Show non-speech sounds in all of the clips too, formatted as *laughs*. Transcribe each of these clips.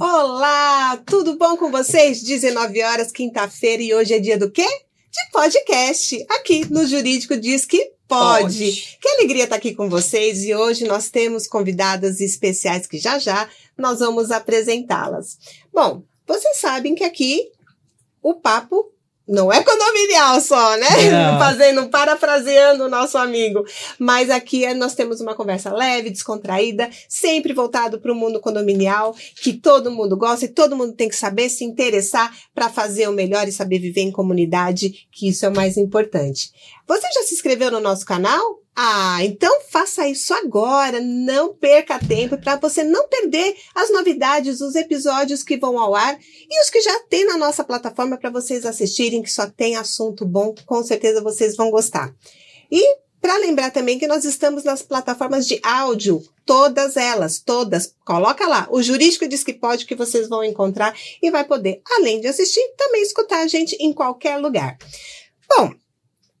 Olá, tudo bom com vocês? 19 horas, quinta-feira, e hoje é dia do quê? De podcast, aqui no Jurídico Diz que pode. pode. Que alegria estar aqui com vocês e hoje nós temos convidadas especiais que já já nós vamos apresentá-las. Bom, vocês sabem que aqui o papo não é condominial só, né? Não. *laughs* Fazendo, parafraseando o nosso amigo. Mas aqui é, nós temos uma conversa leve, descontraída, sempre voltado para o mundo condominial, que todo mundo gosta e todo mundo tem que saber se interessar para fazer o melhor e saber viver em comunidade, que isso é o mais importante. Você já se inscreveu no nosso canal? Ah, então faça isso agora, não perca tempo para você não perder as novidades, os episódios que vão ao ar e os que já tem na nossa plataforma para vocês assistirem, que só tem assunto bom, com certeza vocês vão gostar. E para lembrar também que nós estamos nas plataformas de áudio, todas elas, todas. Coloca lá, o jurídico diz que pode que vocês vão encontrar e vai poder, além de assistir, também escutar a gente em qualquer lugar. Bom,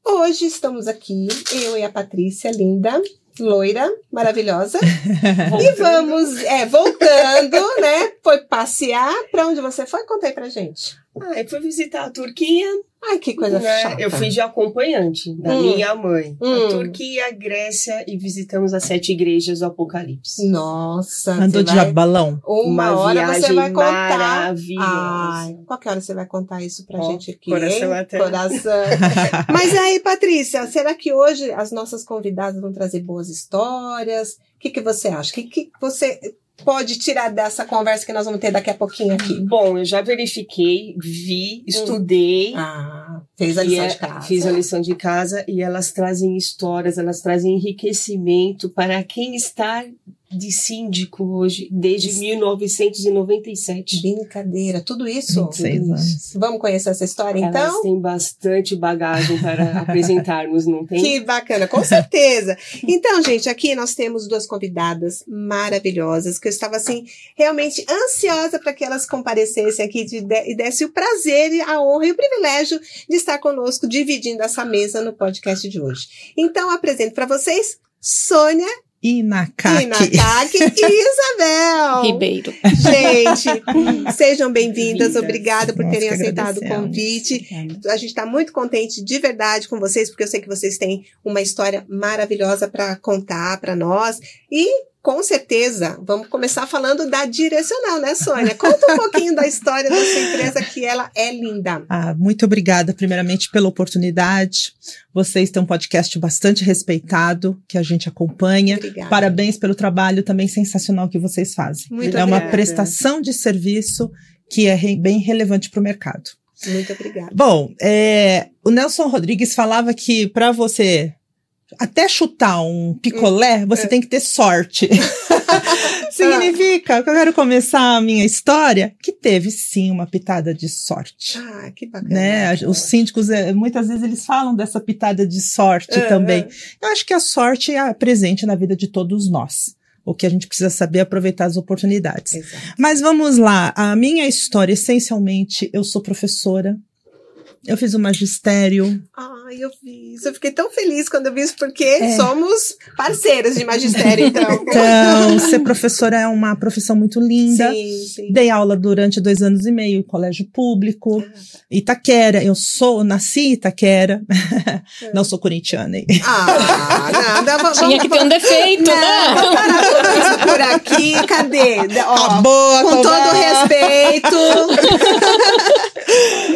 Hoje estamos aqui, eu e a Patrícia, linda, loira, maravilhosa. *laughs* e vamos, é, voltando, né? Foi passear. Para onde você foi? Conta aí pra gente. Ah, eu fui visitar a Turquia. Ai, que coisa né? chata. Eu fui de acompanhante da hum. minha mãe. Hum. A Turquia, a Grécia e visitamos as sete igrejas do Apocalipse. Nossa. Andou de vai... balão? Uma, Uma hora você vai contar. Maravilhosa. Ai, qualquer hora você vai contar isso pra oh, gente aqui. Coração hein? até. Coração. *laughs* Mas aí, Patrícia, será que hoje as nossas convidadas vão trazer boas histórias? O que, que você acha? O que, que você pode tirar dessa conversa que nós vamos ter daqui a pouquinho aqui? Bom, eu já verifiquei, vi, hum. estudei. Ah, fez a lição é, de casa. Fiz a lição de casa e elas trazem histórias, elas trazem enriquecimento para quem está de síndico hoje, desde isso. 1997. Brincadeira, tudo isso? Seis anos. Vamos conhecer essa história, Elas então? têm bastante bagagem para *laughs* apresentarmos, não tem? Que bacana, com certeza. Então, gente, aqui nós temos duas convidadas maravilhosas, que eu estava, assim, realmente ansiosa para que elas comparecessem aqui e desse o prazer, a honra e o privilégio de estar conosco, dividindo essa mesa no podcast de hoje. Então, apresento para vocês Sônia Inacaki. Inacaki e *laughs* Isabel. Ribeiro. Gente, sejam bem-vindas. Obrigada por terem aceitado o convite. A gente está muito contente de verdade com vocês, porque eu sei que vocês têm uma história maravilhosa para contar para nós. E com certeza, vamos começar falando da direcional, né, Sônia? Conta um pouquinho da história da sua empresa, que ela é linda. Ah, muito obrigada, primeiramente, pela oportunidade. Vocês têm um podcast bastante respeitado, que a gente acompanha. Obrigada. Parabéns pelo trabalho também sensacional que vocês fazem. Muito é obrigada. uma prestação de serviço que é bem relevante para o mercado. Muito obrigada. Bom, é, o Nelson Rodrigues falava que para você até chutar um picolé, hum, você é. tem que ter sorte. *laughs* *laughs* Significa que eu quero começar a minha história que teve sim uma pitada de sorte. Ah, que bacana. Né? Os síndicos, é, muitas vezes, eles falam dessa pitada de sorte uhum. também. Eu acho que a sorte é presente na vida de todos nós. O que a gente precisa saber é aproveitar as oportunidades. Exato. Mas vamos lá. A minha história, essencialmente, eu sou professora eu fiz o magistério. Ai, eu fiz. Eu fiquei tão feliz quando eu vi isso, porque é. somos parceiras de magistério, então. *laughs* Então, ser professora é uma profissão muito linda. Sim, sim. Dei aula durante dois anos e meio em colégio público. Ah, tá. Itaquera. Eu sou, nasci em Itaquera. É. Não sou corintiana. Ah, nada. Vamos, Tinha que ter um defeito, não, né? Vamos parar por aqui. Cadê? Ó, tá boa, com todo respeito. *laughs*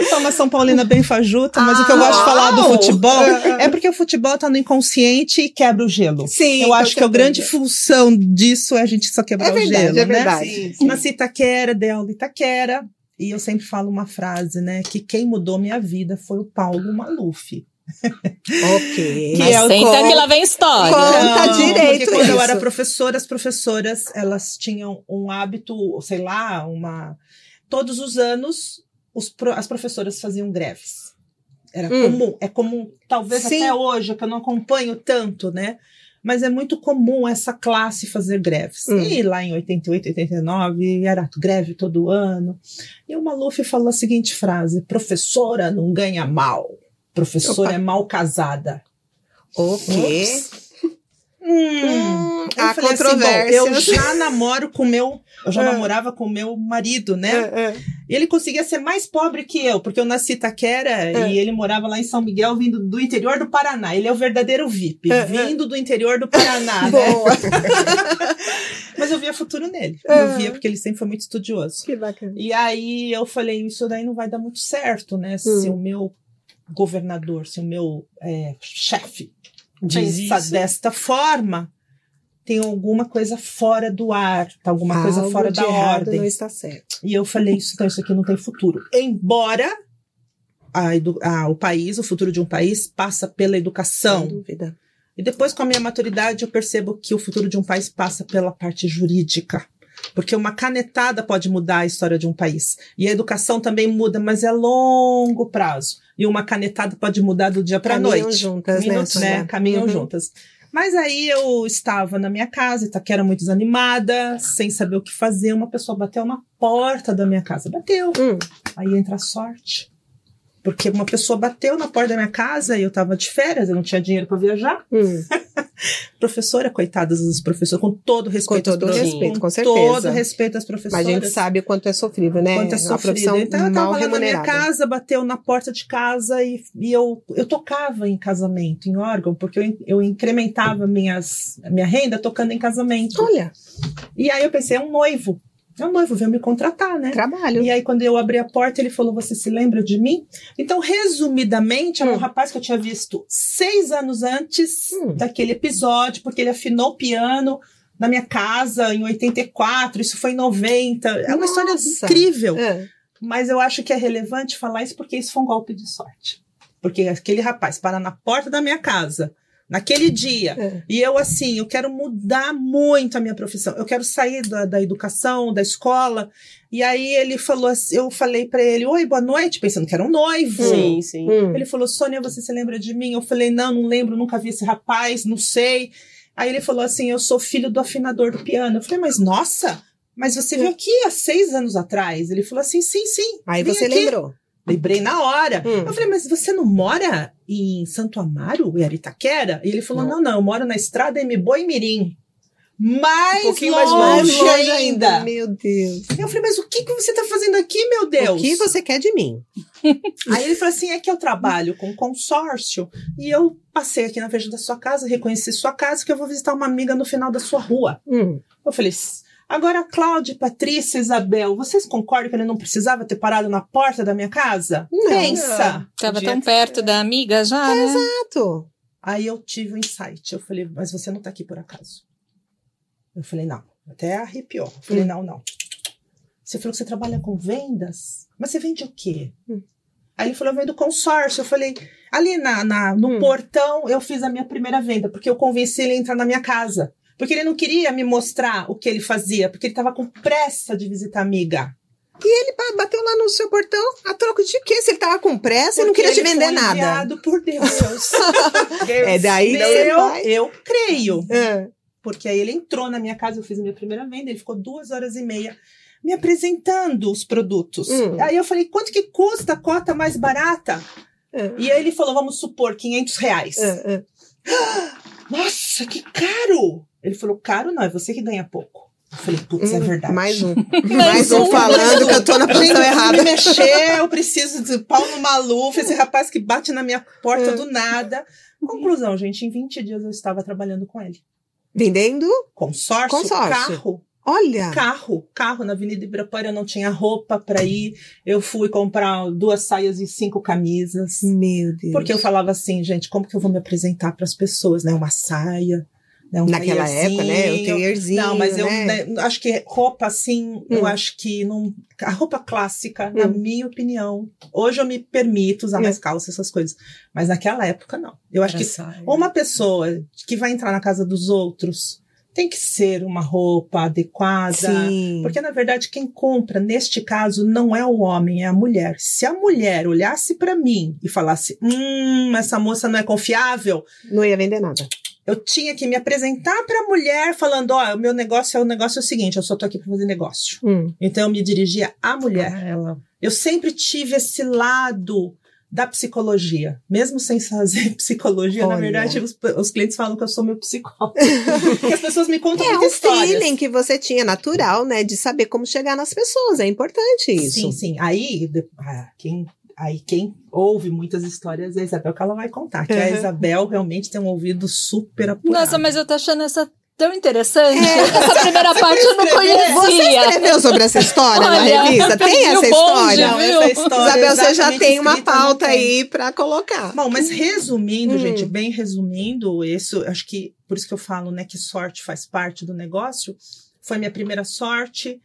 Sou uma São Paulina bem fajuta, mas ah, o que eu gosto de falar do futebol é porque o futebol tá no inconsciente e quebra o gelo. Sim. Eu acho que a grande função disso é a gente só quebrar é verdade, o gelo, é né? Verdade. Sim, sim. Nasci Itaquera, dei aula Itaquera. E eu sempre falo uma frase, né? Que quem mudou minha vida foi o Paulo Maluf. ok. *laughs* Que Mas é senta que lá vem história. Conta Não, direito quando isso. eu era professora, as professoras, elas tinham um hábito, sei lá, uma... Todos os anos, os, as professoras faziam greves. Era hum. comum, é comum, talvez Sim. até hoje, que eu não acompanho tanto, né? Mas é muito comum essa classe fazer greves. Hum. E lá em 88, 89, era greve todo ano. E o Maluf falou a seguinte frase: professora não ganha mal, professora Opa. é mal casada. O quê? Hum, hum, eu falei assim, eu já *laughs* namoro com meu, eu já É. namorava com meu marido, né? É, é. Ele conseguia ser mais pobre que eu, porque eu nasci em Itaquera É. e ele morava lá em São Miguel, vindo do interior do Paraná. Ele é o verdadeiro VIP, É, é. vindo do interior do Paraná, *laughs* né? *laughs* Mas eu via futuro nele. É. Eu via porque ele sempre foi muito estudioso. que bacana. E aí eu falei, isso daí não vai dar muito certo, né? Se Hum. o meu governador, se o meu chefe pensa isso. desta forma, tem alguma coisa fora do ar, tá alguma coisa Algo fora de da ordem. não está certo. E eu falei, isso, então, isso aqui não tem futuro. Embora a a- o país, o futuro de um país, passa pela Sem educação. dúvida. E depois, com a minha maturidade, eu percebo que o futuro de um país passa pela parte jurídica. Porque uma canetada pode mudar a história de um país. E a educação também muda, mas é longo prazo. E uma canetada pode mudar do dia para a Caminham noite. juntas, né? Minutos, né? Sônia? Caminham Uhum. juntas. Mas aí eu estava na minha casa, Itaquera muito desanimada, sem saber o que fazer. Uma pessoa bateu na porta da minha casa. Bateu. Hum, Aí entra a sorte. Porque uma pessoa bateu na porta da minha casa e eu tava de férias, eu não tinha dinheiro para viajar. hum. *laughs* Professora, coitadas dos professores, com todo respeito. Com todo respeito, com todo certeza. respeito às Mas professoras. a gente sabe quanto é sofrível, né? Quanto é profissão Então eu tava lá na minha casa, bateu na porta de casa e, e eu, eu tocava em casamento, em órgão, porque eu, eu incrementava minhas, minha renda tocando em casamento. Olha, E aí eu pensei, é um noivo. É um noivo, veio me contratar, né? trabalho. E aí, quando eu abri a porta, ele falou: Você se lembra de mim? Então, resumidamente, era um Hum. rapaz que eu tinha visto seis anos antes Hum. daquele episódio, porque ele afinou o piano na minha casa em 84, isso foi em 90. É uma história Nossa. incrível. É. Mas eu acho que é relevante falar isso porque isso foi um golpe de sorte. Porque aquele rapaz para na porta da minha casa, naquele dia, É. e eu, assim, eu quero mudar muito a minha profissão. Eu quero sair da, da educação, da escola. E aí ele falou assim, eu falei pra ele, oi, boa noite, pensando que era um noivo. Sim, sim. Hum. Ele falou, Sônia, você se lembra de mim? Eu falei, não, não lembro, nunca vi esse rapaz, não sei. Aí ele falou assim, eu sou filho do afinador do piano. Eu falei, mas nossa, mas você veio aqui há seis anos atrás. Ele falou assim, sim, sim. Aí você aqui. lembrou. Lembrei na hora. Hum. Eu falei, mas você não mora em Santo Amaro, em Aritaquera? E ele falou, Não. não, não, eu moro na estrada M Boi Mirim. Mais Um pouquinho longe, mais longe ainda. Meu Deus. Eu falei, mas o que, que você tá fazendo aqui, meu Deus? O que você quer de mim? *laughs* Aí ele falou assim: é que eu trabalho com consórcio e eu passei aqui na frente da sua casa, reconheci sua casa, que eu vou visitar uma amiga no final da sua rua. Hum. Eu falei, "S- agora, Cláudia, Patrícia, Isabel, vocês concordam que ele não precisava ter parado na porta da minha casa? Não. Pensa! Tava Podia tão perto da amiga já, né? Exato. Aí eu tive um insight. Eu falei, mas você não tá aqui por acaso. Eu falei, não. Até arrepiou. Eu falei, Hum. não, não. Você falou que você trabalha com vendas? Mas você vende o quê? Hum. Aí ele falou, eu vendo consórcio. Eu falei, ali na, na- no Hum. portão eu fiz a minha primeira venda, porque eu convenci ele a entrar na minha casa. Porque ele não queria me mostrar o que ele fazia, porque ele tava com pressa de visitar a amiga. Ele pa- bateu lá no seu portão a troco de quê? Se ele tava com pressa e não Porque queria te ele vender foi nada. enviado por Deus. *laughs* É daí que você eu, eu creio. É. Porque aí ele entrou na minha casa, eu fiz a minha primeira venda, ele ficou duas horas e meia me apresentando os produtos. Hum. Aí eu falei, quanto que custa a cota mais barata? É. E aí ele falou, vamos supor, 500 reais. É, é. *gasps* Nossa, que caro! Ele falou, caro não, é você que ganha pouco. Eu falei, putz, é Hum, verdade. Mais um. *laughs* Mais um um, falando mais um. que eu tô na posição errada. me mexer, eu preciso de pau no maluf, esse rapaz que bate na minha porta É. do nada. Conclusão, gente, em 20 dias eu estava trabalhando com ele. Vendendo? Consórcio, Consórcio. carro, Olha. carro, carro na Avenida Ibirapuera, eu não tinha roupa para ir. Eu fui comprar duas saias e cinco camisas. Meu Deus. Porque eu falava assim, gente, como que eu vou me apresentar para as pessoas, né? Uma saia, né? Um Naquela época, né? O taierzinho, Não, mas eu né? né, acho que roupa assim, eu Hum. acho que não. A roupa clássica, na Hum. minha opinião. Hoje eu me permito usar Hum. mais calça, essas coisas. Mas naquela época, não. Eu acho que uma pessoa que vai entrar na casa dos outros tem que ser uma roupa adequada. Sim. Porque, na verdade, quem compra, neste caso, não é o homem, é a mulher. Se a mulher olhasse para mim e falasse: Hum, essa moça não é confiável, Não ia vender nada. Eu tinha que me apresentar para a mulher falando: Ó, o meu negócio é o negócio é o seguinte, eu só tô aqui para fazer negócio. Hum. Então, eu me dirigia à mulher. Ela. Eu sempre tive esse lado da psicologia. Mesmo sem fazer *laughs* psicologia, na Olha. verdade, os, os clientes falam que eu sou meu psicólogo. *laughs* Porque as pessoas me contam É muitas um histórias. feeling que você tinha natural, né? De saber como chegar nas pessoas. É importante isso. Sim, sim. Aí, ah, quem, aí quem ouve muitas histórias é a Isabel que ela vai contar. Que a Uhum. Isabel realmente tem um ouvido super apurado. Nossa, mas eu tô achando essa tão interessante. É. Essa primeira parte eu não escreveu? Você conhecia. escreveu sobre essa história na Olha, revista? Tem essa bonde, história? Não, viu? essa história Isabel, você já tem uma pauta aí pra colocar. Bom, mas resumindo, Hum. gente, bem resumindo, isso, acho que por isso que eu falo, né, que sorte faz parte do negócio. Foi minha primeira sorte.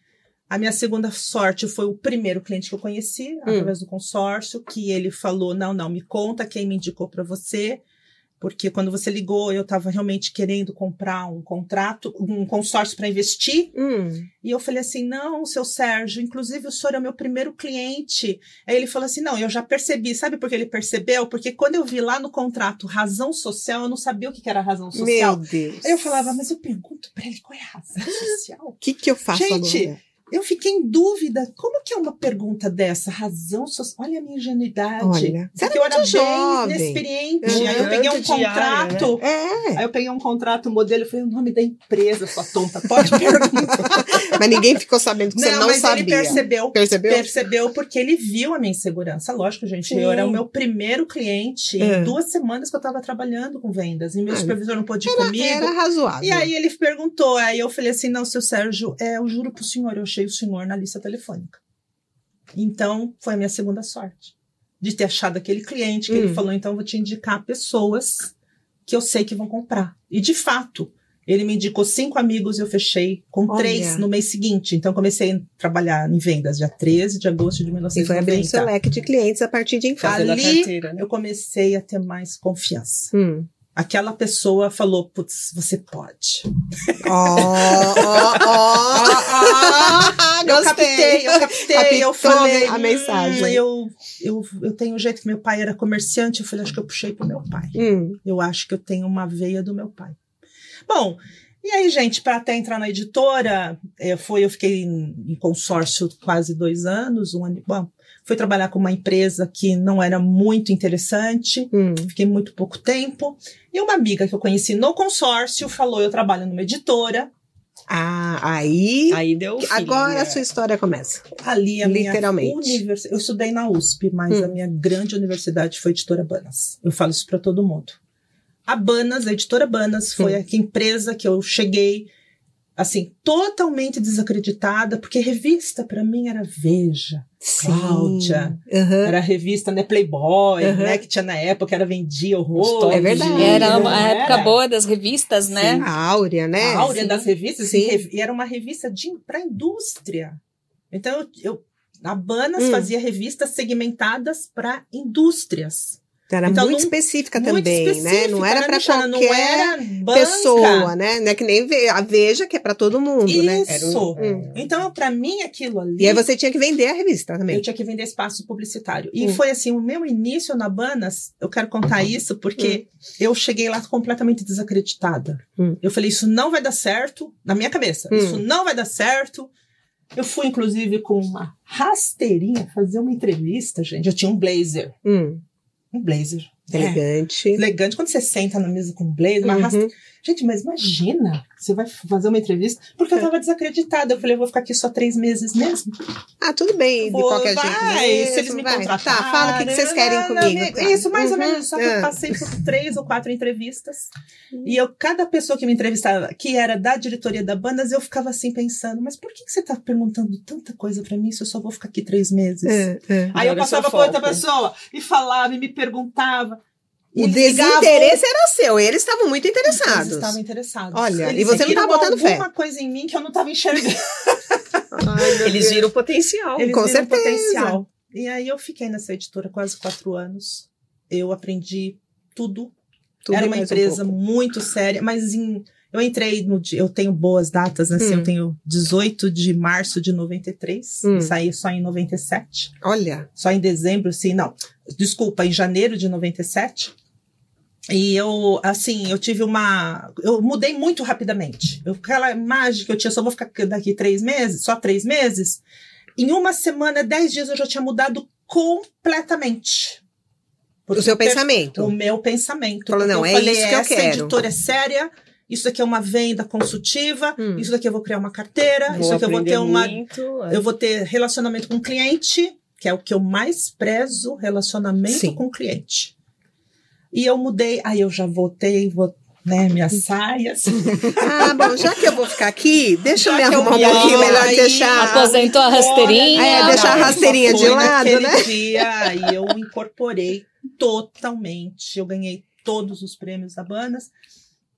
A minha segunda sorte foi o primeiro cliente que eu conheci, através do consórcio, que ele falou: "Não, não, me conta quem me indicou para você". Porque quando você ligou, eu estava realmente querendo comprar um contrato, um consórcio para investir. Hum. E eu falei assim: não, seu Sérgio, inclusive o senhor é o meu primeiro cliente. Aí ele falou assim: não, eu já percebi. Sabe por que ele percebeu? Porque quando eu vi lá no contrato razão social, eu não sabia o que era razão social. Meu Deus. Aí eu falava, mas eu pergunto pra ele qual é a razão *laughs* social. O que, que eu faço Gente, agora? Eu fiquei em dúvida. Como que é uma pergunta dessa? Razão social. Olha a minha ingenuidade. Olha, você Porque eu era muito bem jovem. inexperiente. Aí eu peguei um contrato. É, Aí eu peguei um contrato modelo e falei o nome da empresa, sua tonta. Pode *laughs* perguntar. mas ninguém ficou sabendo que você não mas sabia. ele percebeu. Percebeu? Percebeu porque ele viu a minha insegurança. Lógico, gente. Sim. Eu era o meu primeiro cliente É. em duas semanas que eu estava trabalhando com vendas. E meu Ah, supervisor não pôde ir Era, comigo. era razoável. E aí ele perguntou, aí eu falei assim, não, seu Sérgio, é, eu juro pro senhor, eu achei o senhor na lista telefônica. Então, foi a minha segunda sorte. De ter achado aquele cliente que Hum. ele falou, então eu vou te indicar pessoas que eu sei que vão comprar. E de fato, ele me indicou cinco amigos e eu fechei com Olha. três no mês seguinte. Então, eu comecei a trabalhar em vendas dia 13 de agosto de E foi abrindo seu 1990. leque de clientes a partir de então. Fazendo a Ali- carteira, né? Eu comecei a ter mais confiança. Hum. Aquela pessoa falou, putz, você pode. Ó, ó, ó. *laughs* Eu captei, eu captei, eu falei. a mensagem. "Hum, eu, eu, eu tenho um jeito que meu pai era comerciante, eu falei, acho que eu puxei pro meu pai. Hum. Eu acho que eu tenho uma veia do meu pai. Bom, e aí, gente, para até entrar na editora, eh, foi, eu fiquei em, em consórcio quase dois anos, um ano. Bom, fui trabalhar com uma empresa que não era muito interessante. Hum. Fiquei muito pouco tempo. E uma amiga que eu conheci no consórcio falou: Eu trabalho numa editora. Ah, aí. Aí deu o feeling, Agora né? a sua história começa. Ali a Literalmente. minha universidade. Eu estudei na USP, mas Hum. a minha grande universidade foi a editora Banas. Eu falo isso para todo mundo. A Banas, a editora Banas, foi Hum. a empresa que eu cheguei assim totalmente desacreditada, porque revista para mim era Veja, Cláudia. Aham. era revista né Playboy, Uhum. né, que tinha na época era vendia horror. É verdade. de- Era uma Não época era? boa das revistas, né? A Áurea, né? A áurea Sim. das revistas, Sim. e e era uma revista para indústria. Então, eu, eu- a Banas Hum. fazia revistas segmentadas para indústrias. Era Então, muito não- específica Muito também, né? específica, Não era para Michana? qualquer era pessoa, né? Não é que nem a Veja, que é para todo mundo, né? Isso. Era um- Hum. Então, para mim, aquilo ali. E aí você tinha que vender a revista também. Eu tinha que vender espaço publicitário. E Hum. foi assim, o meu início na Banas, eu quero contar isso porque eu cheguei lá completamente desacreditada. Hum. Eu falei, isso não vai dar certo, na minha cabeça, Hum. isso não vai dar certo. Eu fui, inclusive, com uma rasteirinha fazer uma entrevista, gente. Eu tinha um blazer. Hum, Um blazer. É, elegante. elegante. Quando você senta na mesa com um blazer, uma Uhum. Gente, mas imagina, você vai fazer uma entrevista. Porque eu tava desacreditada. Eu falei, eu vou ficar aqui só três meses mesmo. Ah, tudo bem, de Vou, qualquer vai, jeito mesmo. se eles me vai. contratarem. Tá, fala o que, que vocês querem né, comigo. amigo? tá. Isso, mais ou Uhum, menos. Só que eu ah. passei por três ou quatro entrevistas. E eu, cada pessoa que me entrevistava, que era da diretoria da Bandas, eu ficava assim pensando, mas por que, que você tá perguntando tanta coisa pra mim se eu só vou ficar aqui três meses? É, é. Aí eu Agora é seu passava por outra pessoa e falava e me perguntava. O Eles ligavam- desinteresse era seu, eles estavam muito Eles interessados. estavam interessados. Olha, Eles e você não tava botando fé. alguma coisa em mim que eu não tava enxergando. *laughs* Ai, Eles viram o potencial. Eles Com certeza. potencial. E aí eu fiquei nessa editora quase quatro anos. Eu aprendi tudo. Tudo Era uma um empresa pouco. muito séria, mas em, eu entrei no dia, eu tenho boas datas, né? assim, Hum. Eu tenho 18 de março de 93, Hum. e saí só em 97. Olha. Só em dezembro, sim, não. Desculpa, em janeiro de 97. E eu, assim, eu tive uma. Eu mudei muito rapidamente. Eu, aquela imagem que eu tinha, só vou ficar daqui três meses, só três meses. Em uma semana, dez dias, eu já tinha mudado completamente. O seu pensamento. O meu pensamento. Falou, Porque não, eu é falei, isso que eu essa quero. editora é séria, isso daqui é uma venda consultiva, Hum. isso daqui eu vou criar uma carteira, isso daqui eu vou ter uma. muito, Eu vou ter relacionamento com o cliente, que é o que eu mais prezo, relacionamento Sim. com o cliente. E eu mudei, aí eu já voltei, vou, né, minhas *laughs* saias. Ah, bom, já que eu vou ficar aqui, deixa eu Já me que eu arrumar um pouquinho melhor, aí, deixar. Aposentou a rasteirinha. É, deixar a rasteirinha de lado, naquele né? dia e eu incorporei totalmente. Eu ganhei todos os prêmios da Banas,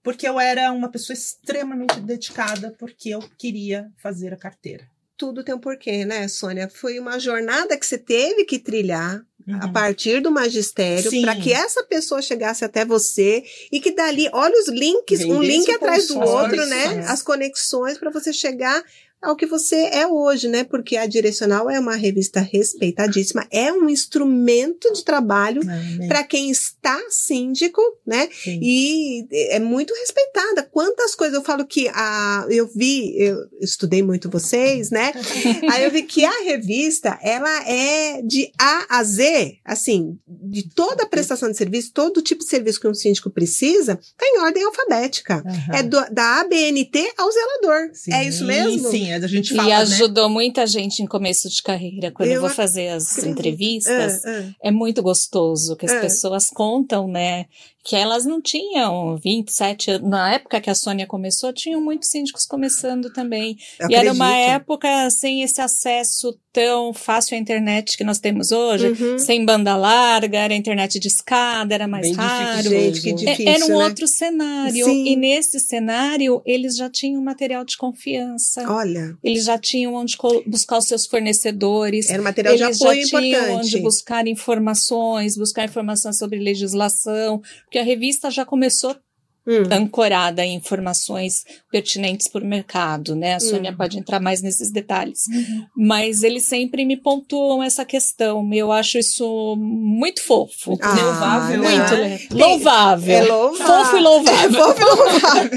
porque eu era uma pessoa extremamente dedicada, porque eu queria fazer a carteira. Tudo tem um porquê, né, Sônia? Foi uma jornada que você teve que trilhar a Uhum. partir do magistério para que essa pessoa chegasse até você e que dali, olha os links, um Vendesse link atrás do outro, né? né? As conexões para você chegar ao que você é hoje, né? Porque a Direcional é uma revista respeitadíssima, é um instrumento de trabalho Amém. para quem está síndico, né? Sim. E é muito respeitada. Quantas coisas eu falo que a eu vi, eu estudei muito vocês, né? *laughs* Aí eu vi que a revista, ela é de A a Z, assim, de toda a prestação de serviço, todo tipo de serviço que um síndico precisa, tá em ordem alfabética. Aham. É do- da ABNT ao zelador. Sim, é isso mesmo? Sim, a gente E fala, né? ajudou muita gente em começo de carreira. Quando eu, Eu vou fazer as acredito. entrevistas, Ah, ah. é muito gostoso que as É. pessoas contam, né? Que elas não tinham 27 anos. Na época que a Sônia começou, tinham muitos síndicos começando também. Eu e era uma acredito. época sem esse acesso tão fácil à internet que nós temos hoje. Uhum. Sem banda larga, era internet de escada, era mais Bem raro. difícil. Gente, que É- difícil, Era um né? outro cenário. Sim. E nesse cenário, eles já tinham material de confiança. Olha, Eles já tinham onde buscar os seus fornecedores. era material de Eles apoio já tinham importante. onde buscar informações, buscar informações sobre legislação, porque a revista já começou Hum. ancorada em informações pertinentes para o mercado, né? A Sônia Hum. pode entrar mais nesses detalhes. Mas eles sempre me pontuam essa questão. Eu acho isso muito fofo. Ah, Louvável, muito né? louvável. É louvável. Fofo e louvável. Fofo e louvável.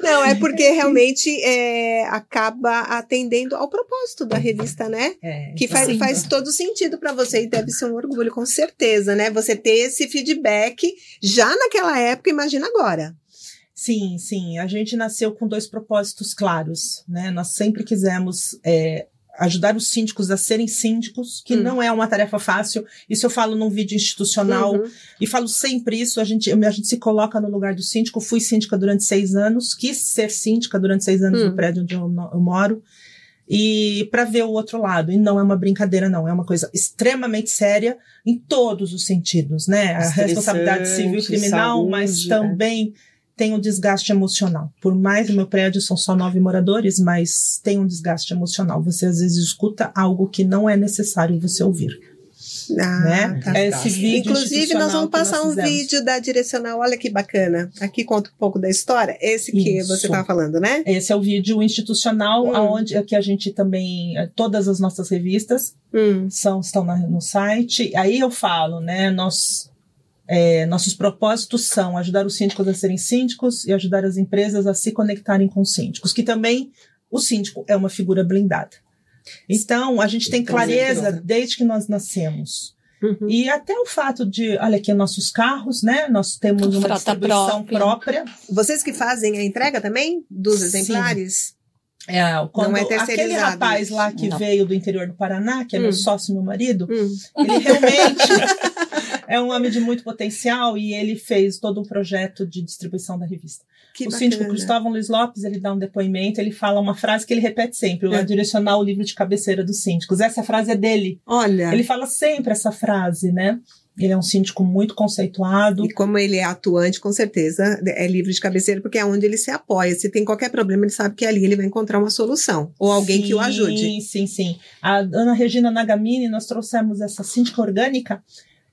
*laughs* Não, é porque realmente é, acaba atendendo ao propósito da revista, né? É, Que faz, Sim. faz todo sentido para você e deve ser um orgulho, com certeza, né? Você ter esse feedback já naquela época, imagina agora. Sim, sim. A gente nasceu com dois propósitos claros, né? Nós sempre quisemos é, ajudar os síndicos a serem síndicos, que Hum. não é uma tarefa fácil. Isso eu falo num vídeo institucional Uhum. e falo sempre isso. A gente, a gente se coloca no lugar do síndico. Fui síndica durante seis anos, quis ser síndica durante seis anos Hum. no prédio onde eu, eu moro. E para ver o outro lado, e não é uma brincadeira, não, é uma coisa extremamente séria em todos os sentidos, né? A responsabilidade civil e criminal, saúde, mas né? também tem um desgaste emocional. Por mais o meu prédio são só nove moradores, mas tem um desgaste emocional. Você às vezes escuta algo que não é necessário você ouvir, Ah, né? tá. Esse vídeo Inclusive, nós vamos que nós passar um vídeo da direcional. Olha que bacana. Aqui conta um pouco da história. Esse que Isso. você estava falando, né? Esse é o vídeo institucional, Hum. aonde aqui a gente também eh, todas as nossas revistas Hum. são estão na- no site. Aí eu falo, né? Nós é, nossos propósitos são ajudar os síndicos a serem síndicos e ajudar as empresas a se conectarem com os síndicos, que também o síndico é uma figura blindada. Então, a gente tem Com clareza certeza. desde que nós nascemos. Uhum. E até o fato de, olha aqui, nossos carros, né? Nós temos uma Frota distribuição própria. própria. Vocês que fazem a entrega também dos Sim. exemplares? É, quando Não é aquele rapaz lá que Não. veio do interior do Paraná, que é Hum. meu sócio, meu marido, Hum. ele realmente *laughs* é um homem de muito potencial e ele fez todo um projeto de distribuição da revista. Que o bacana. síndico Cristóvão Luiz Lopes, ele dá um depoimento, ele fala uma frase que ele repete sempre, É. é. direcionar o livro de cabeceira dos síndicos. Essa frase é dele. Olha, Ele fala sempre essa frase, né? Ele é um síndico muito conceituado. e como ele é atuante, com certeza é livre de cabeceira, porque é onde ele se apoia. Se tem qualquer problema, ele sabe que ali ele vai encontrar uma solução. Ou alguém que o ajude. Sim, sim, sim. A Ana Regina Nagamini, nós trouxemos essa síndica orgânica.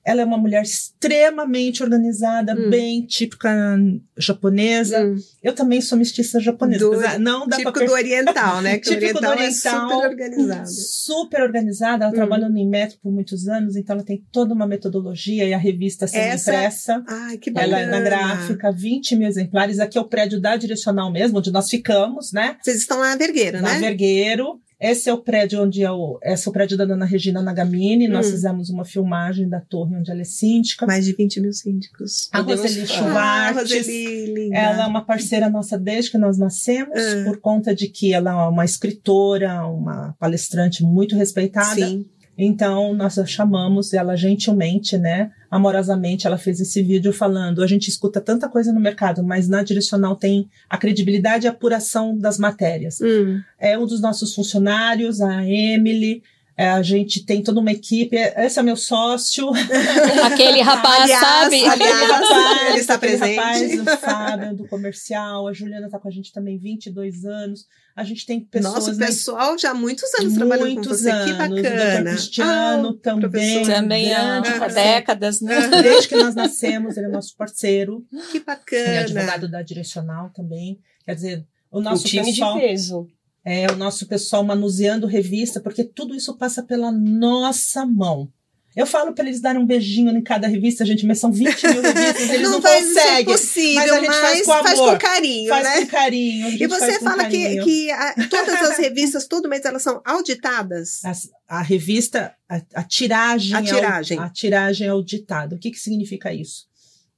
Ela é uma mulher extremamente organizada, Hum. bem típica japonesa. Hum, Eu também sou mestiça japonesa. Do- não dá típico do oriental, né? *laughs* Que Típico do oriental, é oriental, super organizado. Super organizada. Ela Hum. trabalhou no Inmetro por muitos anos, então ela tem toda uma metodologia e a revista sendo Essa- impressa. Ai, que bacana. Ela é na gráfica, 20 mil exemplares. Aqui é o prédio da Direcional mesmo, onde nós ficamos, né? Vocês estão lá na Vergueira, Na né? Vergueiro. Esse é o prédio onde é o, esse é o prédio da dona Regina Nagamini. Nós Hum. fizemos uma filmagem da torre onde ela é síndica. Mais de 20 mil síndicos. A Podemos Roseli. Ah, Schwartz. Linda. Ela é uma parceira nossa desde que nós nascemos, Ah. por conta de que ela é uma escritora, uma palestrante muito respeitada. Sim. Então, nós a chamamos ela gentilmente, né? Amorosamente, ela fez esse vídeo falando: a gente escuta tanta coisa no mercado, mas na direcional tem a credibilidade e a apuração das matérias. Hum. É um dos nossos funcionários, a Emily. É, a gente tem toda uma equipe. Esse é meu sócio. *laughs* Aquele rapaz, Aliás, sabe? aliás, ele está presente. Rapaz, o Fábio, do comercial. A Juliana está com a gente também 22 anos. A gente tem pessoas. Nossa, o né, pessoal já há muitos anos trabalhando com você. anos. Que O bacana. Cristiano Ah, também. Também há Ah, décadas, né? Desde que nós nascemos, ele é nosso parceiro. Que Ele é bacana. advogado da direcional também. Quer dizer, o nosso time pessoal. de peso. É, o nosso pessoal manuseando revista, porque tudo isso passa pela nossa mão. Eu falo para eles darem um beijinho em cada revista, gente, mas são 20 mil *laughs* revistas, eles não, vai ser conseguem. possível, mas a gente faz com amor. carinho, Faz né? com carinho. a E você faz com fala que, que a- todas as *laughs* revistas, todo mês, elas são auditadas? As- a revista, a, a tiragem, A é o- tiragem. a tiragem é auditada. O que, que significa isso?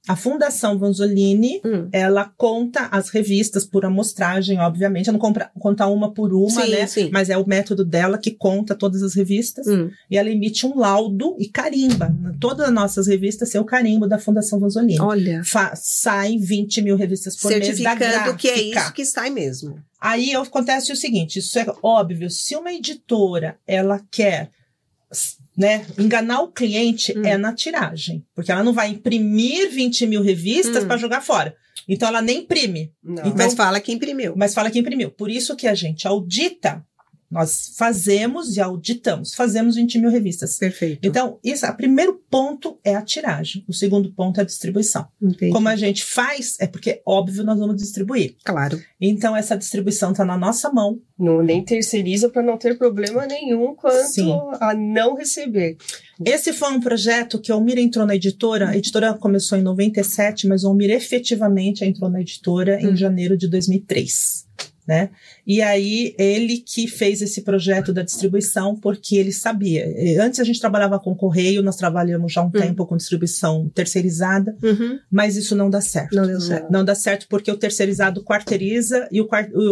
A Fundação Vanzolini, Hum. ela conta as revistas por amostragem, obviamente. Ela não compra, conta uma por uma, Sim, né? sim. Mas é o método dela que conta todas as revistas. Hum. E ela emite um laudo e carimba. Todas as nossas revistas têm o carimbo da Fundação Vanzolini. Olha, Fa saem 20 mil revistas por mês da certificando que é gráfica. isso que sai mesmo. Aí acontece o seguinte, isso é óbvio, se uma editora ela quer né, enganar o cliente Hum. é na tiragem, porque ela não vai imprimir 20 mil revistas Hum. para jogar fora. Então ela nem imprime, Não. Então- Mas fala que imprimiu. mas fala que imprimiu. Por isso que a gente audita, nós fazemos e auditamos, fazemos 20 mil revistas. Perfeito. Então, isso, o primeiro ponto é a tiragem, o segundo ponto é a distribuição. Entendi. Como a gente faz, é porque, óbvio, nós vamos distribuir. Claro. Então, essa distribuição está na nossa mão. Não, nem terceiriza para não ter problema nenhum quanto Sim. a não receber. Esse foi um projeto que o Almir entrou na editora. A editora começou em 97, mas o Almir efetivamente entrou na editora Hum. em janeiro de 2003. Né? E aí, ele que fez esse projeto da distribuição, porque ele sabia. Antes a gente trabalhava com correio, nós trabalhamos já um tempo com distribuição terceirizada, Uhum. mas isso não dá certo. Não deu certo. Não dá certo porque o terceirizado quarteiriza e o,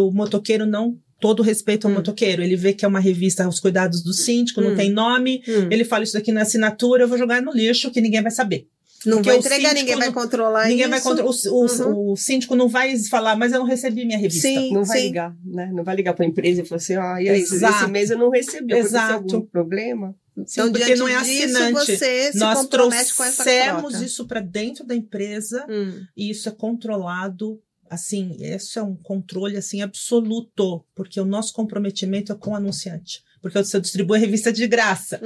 o motoqueiro não. Todo respeito ao Hum. motoqueiro. Ele vê que é uma revista aos cuidados do síndico, não Hum. tem nome, Hum. ele fala isso daqui na assinatura, eu vou jogar no lixo que ninguém vai saber. Não o entregar, ninguém vai controlar ninguém isso. vai contra o, o, Uhum. o síndico não vai falar, mas eu não recebi minha revista. Sim, Não vai sim. ligar, né? Não vai ligar para a empresa e falar assim, ah, e aí, Exato. esse mês eu não recebi, Exato. algum problema? Sim, Então, porque não é disso, assinante. você se Nós trouxemos isso para dentro da empresa Hum. e isso é controlado. Assim, isso é um controle assim absoluto, porque o nosso comprometimento é com o anunciante. Porque se eu distribuo a revista de graça,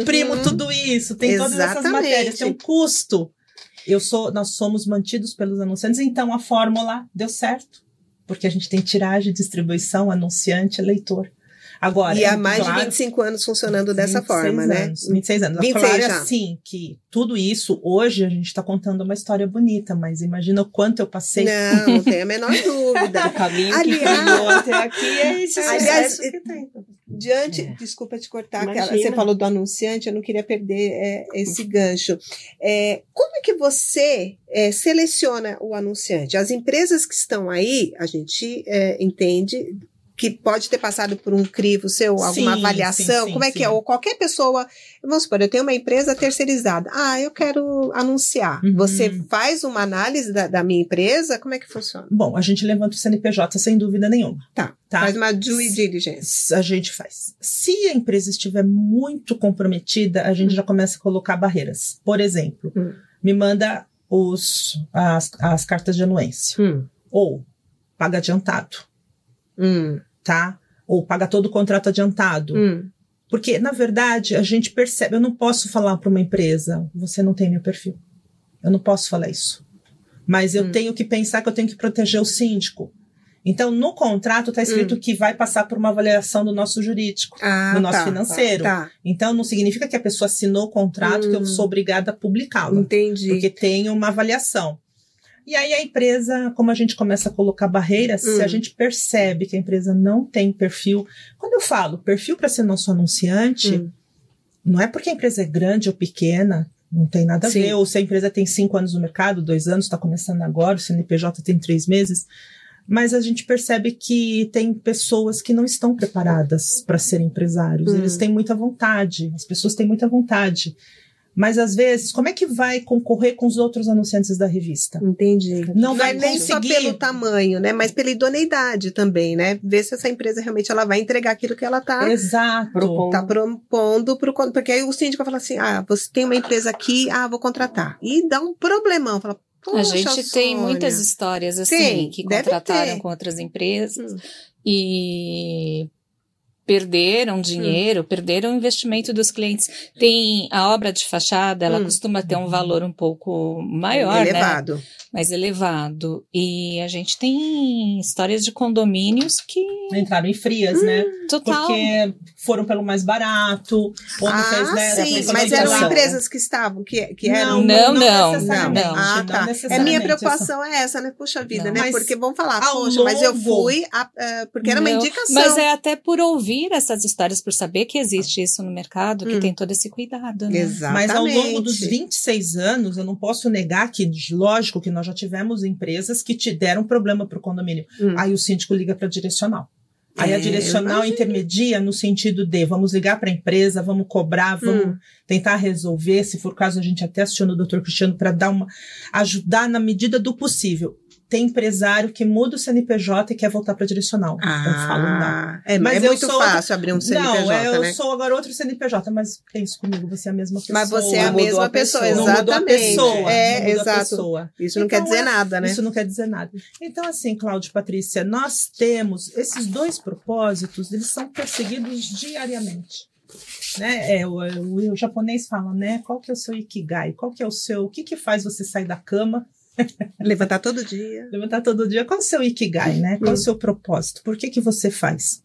imprimo Uhum. tudo isso, tem todas essas Exatamente. matérias, tem um custo. Eu sou, nós somos mantidos pelos anunciantes, então a fórmula deu certo. Porque a gente tem tiragem, distribuição, anunciante, leitor. Agora, E há é mais claro, de 25 anos funcionando dessa 26 forma, né? anos, 26 anos. 26 claro, é já. assim, que tudo isso, hoje a gente está contando uma história bonita, mas imagina o quanto eu passei. Não, não tem a menor *laughs* dúvida. O caminho Aliás- que até aqui é *laughs* esse Aliás, sucesso que tem. Diante, É. desculpa te cortar, aquela- você falou do anunciante, eu não queria perder é, esse gancho. É, como é que você é, seleciona o anunciante? As empresas que estão aí, a gente é, entende que pode ter passado por um crivo seu, alguma Sim, avaliação, sim, sim, como é que é? Ou qualquer pessoa, vamos supor, eu tenho uma empresa terceirizada, ah, eu quero anunciar. Uhum. Você faz uma análise da, da minha empresa, como é que funciona? Bom, a gente levanta o CNPJ sem dúvida nenhuma. Tá, Tá? faz uma due diligence. A gente faz. Se a empresa estiver muito comprometida, a gente já começa a colocar barreiras. Por exemplo, Hum. me manda os, as, as cartas de anuência. Hum, Ou paga adiantado, hum, tá? Ou paga todo o contrato adiantado. hum. Porque, na verdade, a gente percebe. Eu não posso falar para uma empresa, você não tem meu perfil. Eu não posso falar isso. Mas eu Hum. tenho que pensar que eu tenho que proteger o síndico. Então, no contrato está escrito que vai passar por uma avaliação do nosso jurídico. Ah, No nosso tá, financeiro. Tá, Então, não significa que a pessoa assinou o contrato que eu Hum. sou obrigada a publicá-lo. entendi. Porque tem uma avaliação. E aí a empresa, como a gente começa a colocar barreiras, Hum. se a gente percebe que a empresa não tem perfil, quando eu falo, perfil para ser nosso anunciante, Hum. não é porque a empresa é grande ou pequena, não tem nada a Sim. ver, ou se a empresa tem cinco anos no mercado, dois anos, está começando agora, o CNPJ tem três meses, mas a gente percebe que tem pessoas que não estão preparadas para serem empresários, Hum. eles têm muita vontade, as pessoas têm muita vontade. Mas às vezes, como é que vai concorrer com os outros anunciantes da revista? Entendi. Não vai nem só conseguir. pelo tamanho, né? Mas pela idoneidade também, né? Ver se essa empresa realmente ela vai entregar aquilo que ela tá, Exato. Propondo. tá propondo pro con- porque aí o síndico fala assim: "Ah, você tem uma empresa aqui, ah, vou contratar". E dá um problemão, fala: A "Poxa, gente tem Sônia." muitas histórias assim Tem, que contrataram com outras empresas Hum. e perderam dinheiro, perderam o investimento dos clientes. Tem a obra de fachada, ela Hum. costuma ter um valor um pouco maior, né? elevado. mais elevado. E a gente tem histórias de condomínios que Entraram em frias, né? total Porque foram pelo mais barato, ou não ah, fez, né? sim, mas eram empresas que estavam, que, que eram. Não, não, necessariamente, não. Ah, não tá. É necessariamente, minha essa- preocupação é essa, né? Puxa vida, Não, né? mas Porque vão falar, poxa, mas eu fui, a- eh, porque era uma Não, indicação. Mas é até por ouvir essas histórias, por saber que existe isso no mercado, que Hum. tem todo esse cuidado. Né? Exatamente. Mas ao longo dos 26 anos, eu não posso negar que, lógico, que nós já tivemos empresas que te deram problema para o condomínio. Hum. Aí o síndico liga para a direcional. Aí É, a direcional intermedia no sentido de vamos ligar para a empresa, vamos cobrar, vamos Hum. tentar resolver. Se for o caso, a gente até aciona o doutor Cristiano para dar uma ajudar na medida do possível. Tem empresário que muda o CNPJ e quer voltar para a direcional. eu falo não. Ah, é, Mas é eu muito sou- fácil abrir um CNPJ, não, é, eu né? sou agora outro CNPJ, mas pensa comigo, você é a mesma pessoa. Mas você é a mesma a pessoa, pessoa. Não mudou a exatamente. pessoa. É, não exato. pessoa. Isso não Então, quer dizer é- nada, né? Isso não quer dizer nada. Então, assim, Cláudio e Patrícia, nós temos esses dois propósitos, eles são perseguidos diariamente. Né? É, o, o- o japonês fala, né? Qual que é o seu ikigai? Qual que é o seu... O que que faz você sair da cama, *laughs* Levantar todo dia. levantar todo dia? Qual o seu ikigai, né? Qual o seu propósito? Por que que você faz?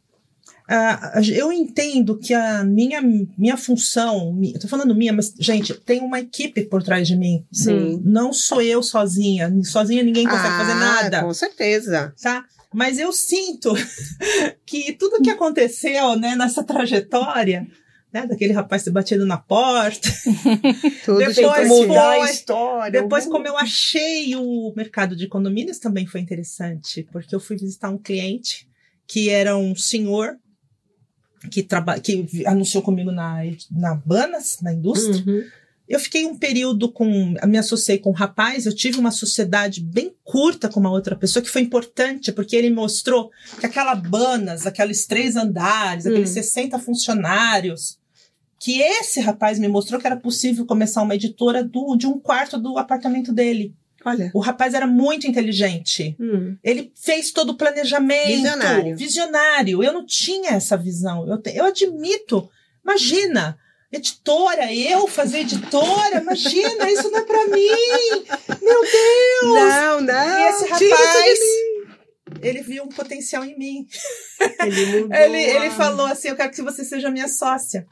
Ah, eu entendo que a minha, minha função, eu tô falando minha, mas, gente, tem uma equipe por trás de mim. Sim. Não sou eu sozinha. Sozinha ninguém consegue fazer Ah, nada, Com certeza. tá? Mas eu sinto *laughs* que tudo que aconteceu, né, nessa trajetória, né, daquele rapaz ter batido na porta, *laughs* Tudo Depois tem que foi- mudar a história. depois o- como eu achei o mercado de condomínios também foi interessante, porque eu fui visitar um cliente que era um senhor que, traba que anunciou comigo na, na Banas, na indústria, Uhum. Eu fiquei um período com. Me associei com um rapaz, eu tive uma sociedade bem curta com uma outra pessoa, que foi importante, porque ele mostrou que aquela Banas, aqueles três andares, aqueles Hum. 60 funcionários, que esse rapaz me mostrou que era possível começar uma editora do, de um quarto do apartamento dele. Olha. O rapaz era muito inteligente. Hum. Ele fez todo o planejamento. Visionário. Visionário. Eu não tinha essa visão. Eu, te- eu admito. Imagina. Editora, eu fazer editora, imagina, isso não é pra mim. Meu Deus! Não, não. e esse rapaz, ele viu um potencial em mim. Ele mudou. Ele, ele falou assim: Eu quero que você seja minha sócia.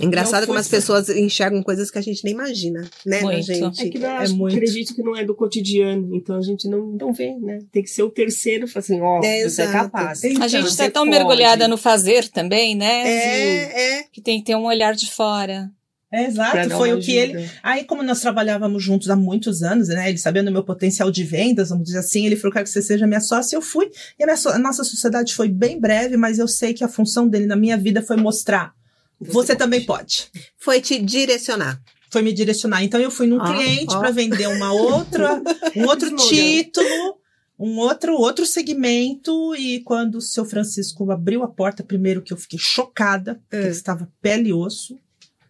Engraçado Não como as pessoas enxergam coisas que a gente nem imagina, né, Muito. gente? É que eu É acho, muito. acredito que não é do cotidiano, então a gente não, não vê, né? Tem que ser o terceiro, falar assim, ó, É, você é capaz. Então, A gente está tão pode. mergulhada no fazer também, né? É, é. Que tem que ter um olhar de fora. É, exato, foi o que ajuda. ele. Aí, como nós trabalhávamos juntos há muitos anos, né? Ele sabendo o meu potencial de vendas, vamos dizer assim, ele falou: quero que você seja minha sócia. Eu fui. E a, minha so- a nossa sociedade foi bem breve, mas eu sei que a função dele na minha vida foi mostrar. Você, também pode. Foi te direcionar. Foi me direcionar. Então, eu fui num Ah, cliente ó. para vender uma outra, um *laughs* outro título, um outro, outro segmento. E quando o seu Francisco abriu a porta, primeiro que eu fiquei chocada, porque É. ele estava pele e osso.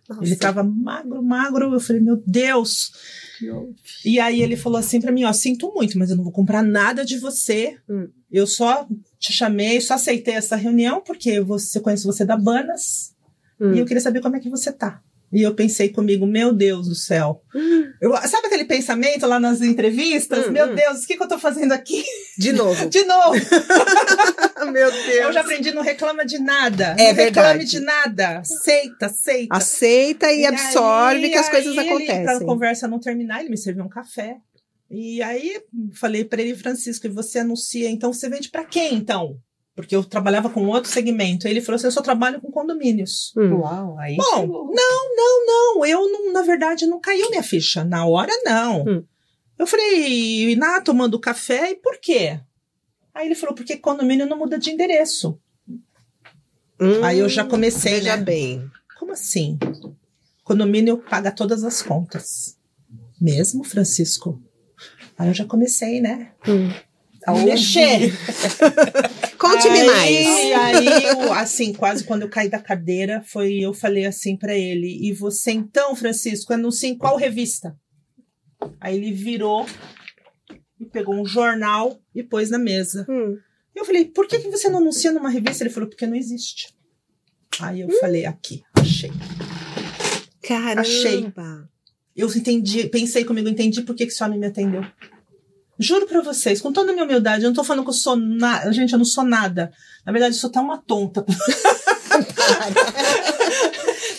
Nossa. Ele tava magro, magro. Eu falei, meu Deus. E aí ele falou assim pra mim, ó, sinto muito, mas eu não vou comprar nada de você. Hum. Eu só te chamei, só aceitei essa reunião porque você conhece você da Banas Hum. e eu queria saber como é que você tá. E eu pensei comigo, meu Deus do céu. Eu, sabe aquele pensamento lá nas entrevistas? Hum, meu hum. Deus, o que, que eu tô fazendo aqui? De novo. *laughs* De novo! *laughs* Meu Deus. Eu já aprendi, não reclama de nada. É não reclame verdade. de nada. Aceita, aceita. Aceita e, absorve aí- que as coisas Ele, pra acontecem. conversa não terminar, ele me serviu um café. E aí falei pra ele, Francisco, e você anuncia, então você vende pra quem então? Porque eu trabalhava com outro segmento. Ele falou assim: eu só trabalho com condomínios. Hum. Uau, aí Bom, chegou. não, não, não. Eu, não, na verdade, não caiu minha ficha. Na hora, não. Hum. Eu falei, Iná, tomando café, e por quê? Aí ele falou, porque condomínio não muda de endereço. Hum, Aí eu já comecei, Veja né? bem. Como assim? Condomínio paga todas as contas. Mesmo, Francisco? Aí eu já comecei, né? Hum. A *laughs* mexer. Conte-me mais. Aí, eu, assim, quase quando eu caí da cadeira, foi eu falei assim pra ele: E você então, Francisco, anuncia em qual revista? Aí ele virou e pegou um jornal e pôs na mesa. Hum. Eu falei: Por que, que você não anuncia numa revista? Ele falou: Porque não existe. Aí eu falei: Aqui, achei. Caramba. Achei. Eu entendi, pensei comigo, entendi por que, que esse homem me atendeu. Juro pra vocês, com toda a minha humildade, eu não tô falando que eu sou nada. Gente, eu não sou nada. Na verdade, eu sou até uma tonta. *laughs*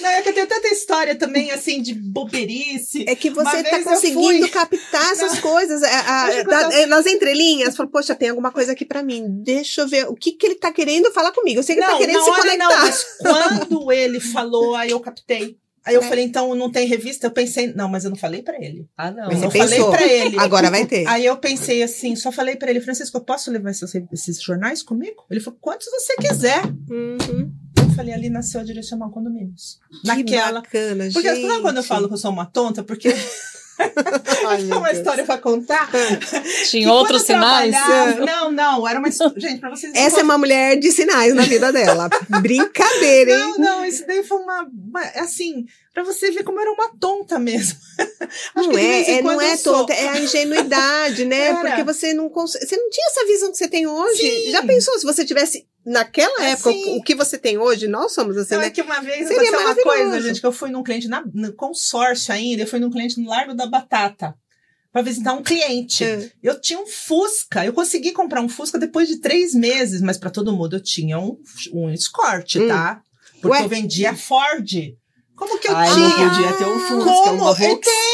não, é que eu tenho tanta história também, assim, de boberice. É que você tá conseguindo fui- captar essas coisas é, a- eu da- é, nas entrelinhas. Fala, poxa, tem alguma coisa aqui pra mim. Deixa eu ver o que, que ele tá querendo falar comigo. Eu sei que ele tá não, querendo se hora conectar. não, mas quando ele falou, aí eu captei. Aí eu É. falei, então não tem revista? Eu pensei, não, mas eu não falei pra ele. Ah, não. Mas Você eu falei pensou. pra ele. Agora vai ter. Aí eu pensei assim, só falei pra ele, Francisco, eu posso levar esses, esses jornais comigo? Ele falou, quantos você quiser. Uhum. Eu falei, ali nasceu a direcional condomínios. Que Naquela. bacana, Porque gente. sabe quando eu falo que eu sou uma tonta? Porque Ai, é uma história pra contar. Tinha Que outros sinais? trabalhava- Não, não, era uma história. Gente, pra vocês Essa é uma mulher de sinais na vida dela. Brincadeira, hein? Não, não, isso daí foi uma. uma- Assim, pra você ver como era uma tonta mesmo. *laughs* Acho Não é, é, não é tonta, é a ingenuidade, né? Era. Porque você não consegue. Você não tinha essa visão que você tem hoje. Sim. Já pensou se você tivesse naquela É, época sim. o, que você tem hoje? Nós somos assim, Não, é né? que uma vez Seria aconteceu uma coisa, gente, que eu fui num cliente na, no consórcio ainda, eu fui num cliente no Largo da Batata pra visitar um cliente. É. Eu tinha um Fusca, eu consegui comprar um Fusca depois de três meses, mas pra todo mundo eu tinha um, um Escort, Hum. tá? Porque Ué? eu vendia Ford. Como que eu Ai, tinha? não podia ter um Fusca, Como? uma.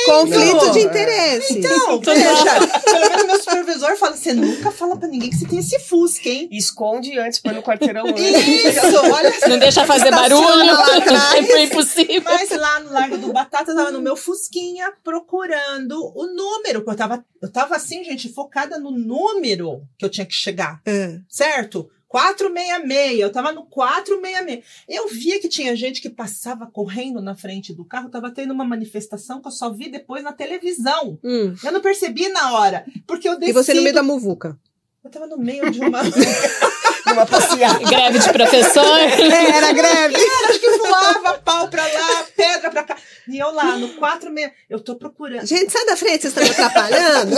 Conflito de interesse. Então, veja, pelo menos meu supervisor fala, você nunca fala pra ninguém que você tem esse Fusca, hein? Esconde antes, põe no quarteirão *laughs* antes. Isso, olha Não deixa fazer barulho. atrás. É impossível. Mas lá no Largo do Batata, eu tava no meu Fusquinha procurando o número, porque eu tava, eu tava assim, gente, focada no número que eu tinha que chegar, É. certo? 466, eu tava no 466. Eu via que tinha gente que passava correndo na frente do carro, tava tendo uma manifestação que eu só vi depois na televisão. Hum. Eu não percebi na hora, porque eu desci. E você no meio da muvuca. Eu tava no meio de uma. *laughs* Numa passeada. Greve de professor. É, era greve. Acho que voava pau pra lá, pedra pra cá. E eu lá, no 466. Eu tô procurando. Gente, sai da frente, vocês estão me atrapalhando.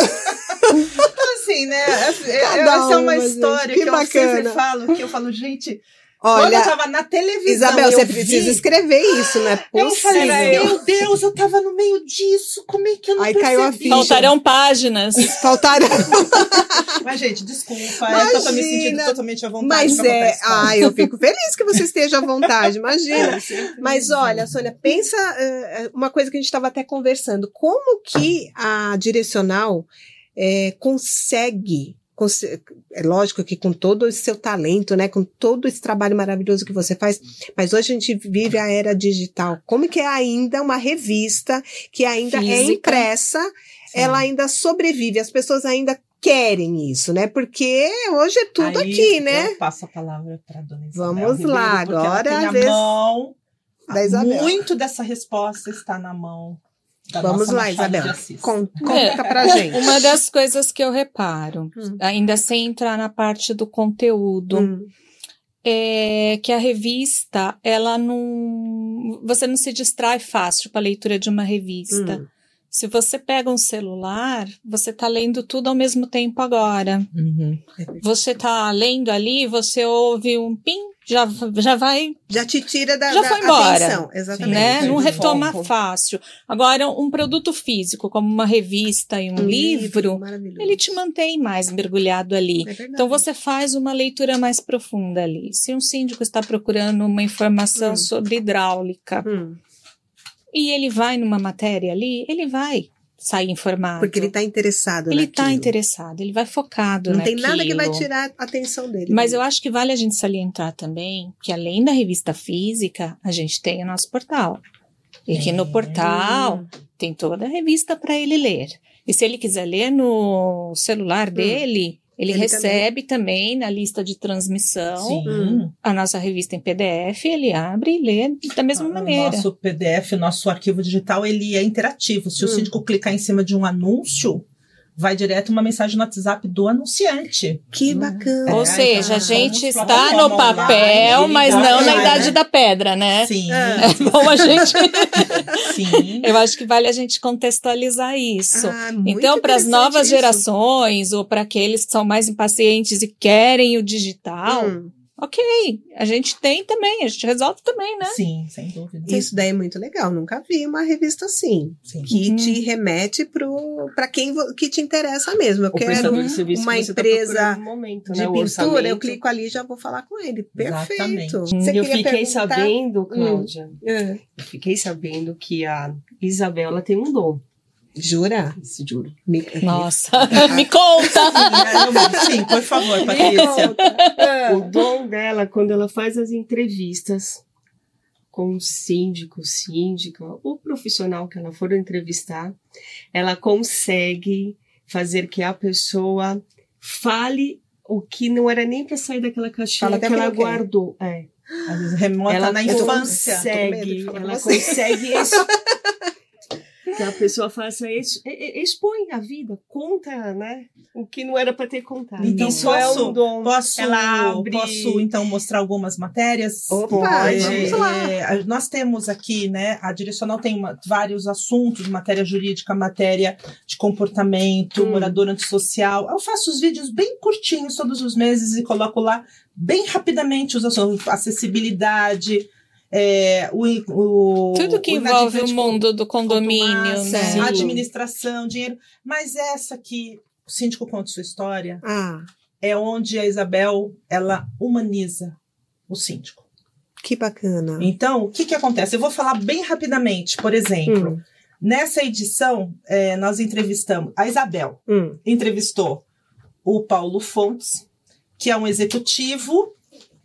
Então, assim, né? Essa, essa Cada é uma uma, gente, história que que, eu bacana. sempre falo, que eu falo, gente, quando eu Olha, tava na televisão. Isabel, eu você vi, precisa escrever isso, não é Eu falei, meu Deus, eu tava no meio disso, como é que eu não Aí percebi? caiu a ficha. Faltarão páginas. *laughs* Faltaram. *laughs* Mas, gente, desculpa, Imagina. eu tô me sentindo totalmente à vontade Mas é. Ah, eu fico feliz que você esteja à vontade, imagina. *laughs* Mas olha, Sônia, pensa eh, uma coisa que a gente estava até conversando. Como que a direcional eh, consegue. É lógico que com todo esse seu talento, né, com todo esse trabalho maravilhoso que você faz, mas hoje a gente vive a era digital. Como que é ainda uma revista que ainda é Física. impressa, ela ainda sobrevive, as pessoas ainda querem isso, né? Porque hoje é tudo Aí aqui, né? Eu passo a palavra para dona Isabel Vamos Ribeiro, lá, agora tem a vez mão. da Isabel. Muito dessa resposta está na mão. Da Vamos nossa lá, Isabel. *laughs* Conta É, pra gente. Uma das coisas que eu reparo, Hum. ainda sem entrar na parte do conteúdo, Hum. é que a revista, ela não. Você não se distrai fácil com a leitura de uma revista. Hum. Se você pega um celular, você está lendo tudo ao mesmo tempo agora. Uhum. Você está lendo ali, você ouve um pim, já, já vai Já te tira da, Já da foi embora. atenção. Exatamente. né? Não retoma foco. fácil. Agora, um produto físico, como uma revista e um, livro, maravilhoso. ele te mantém mais mergulhado ali. É. Então, você faz uma leitura mais profunda ali. Se um síndico está procurando uma informação Hum. sobre hidráulica Hum. e ele vai numa matéria ali, ele vai. Sair informado. Porque ele está interessado Ele está interessado, ele vai focado Não tem naquilo. nada que vai tirar a atenção dele. Mas eu acho que vale a gente salientar também que além da revista física, a gente tem o nosso portal. E que no Tem. portal tem toda a revista para ele ler. E se ele quiser ler no celular dele, ele, Ele recebe também. na lista de transmissão Sim. Hum. a nossa revista em PDF, ele abre e lê da mesma O maneira. nosso PDF, o nosso arquivo digital, ele é interativo. Se o Hum. síndico clicar em cima de um anúncio, vai direto uma mensagem no WhatsApp do anunciante. Que bacana. Ou É, seja, a então, gente somos está no papel, online, mas não na idade né? da pedra, né? Sim, *laughs* É. Bom, a gente. *laughs* sim. Eu acho que vale a gente contextualizar isso. Ah, muito Então, para as novas isso. gerações ou para aqueles que são mais impacientes e querem o digital, Hum, ok, a gente tem também, a gente resolve também, né? Sim, sem dúvida. Isso daí é muito legal. Nunca vi uma revista assim. Sim. Que Uhum. te remete para quem que te interessa mesmo. Eu O quero uma tá empresa no momento, de né? Pintura, eu clico ali e já vou falar com ele. Perfeito. Você eu fiquei perguntar? sabendo, Cláudia, É. eu fiquei sabendo que a Isabela tem um dom. Jura? Isso, juro. Me- Nossa, *laughs* me conta! Sim, por favor, Patrícia. É. O dom dela, quando ela faz as entrevistas com o síndico, síndica, o profissional que ela for entrevistar, ela consegue fazer que a pessoa fale o que não era nem para sair daquela caixinha que ela quê? guardou. É. Às vezes remota ela na infância. Consegue, ela consegue isso. *laughs* que a pessoa faça isso, expõe a vida, conta, né? O que não era para ter contado. Então, isso posso- é um dom. Posso, Ela abre- posso, então, mostrar algumas matérias? Opa, Pode. vamos lá. É, nós temos aqui, né, a direcional tem uma- vários assuntos, matéria jurídica, matéria de comportamento, Hum. morador antissocial. Eu faço os vídeos bem curtinhos todos os meses e coloco lá bem rapidamente os assuntos, acessibilidade, é, o, o Tudo que o envolve o mundo do condomínio, contumaz, né? Administração, dinheiro. Mas essa aqui, o síndico conta sua história, Ah, é onde a Isabel ela humaniza o síndico. que bacana. Então, o que, que acontece? Eu vou falar bem rapidamente. Por exemplo, Hum, nessa edição, é, nós entrevistamos. A Isabel hum. entrevistou o Paulo Fontes, que é um executivo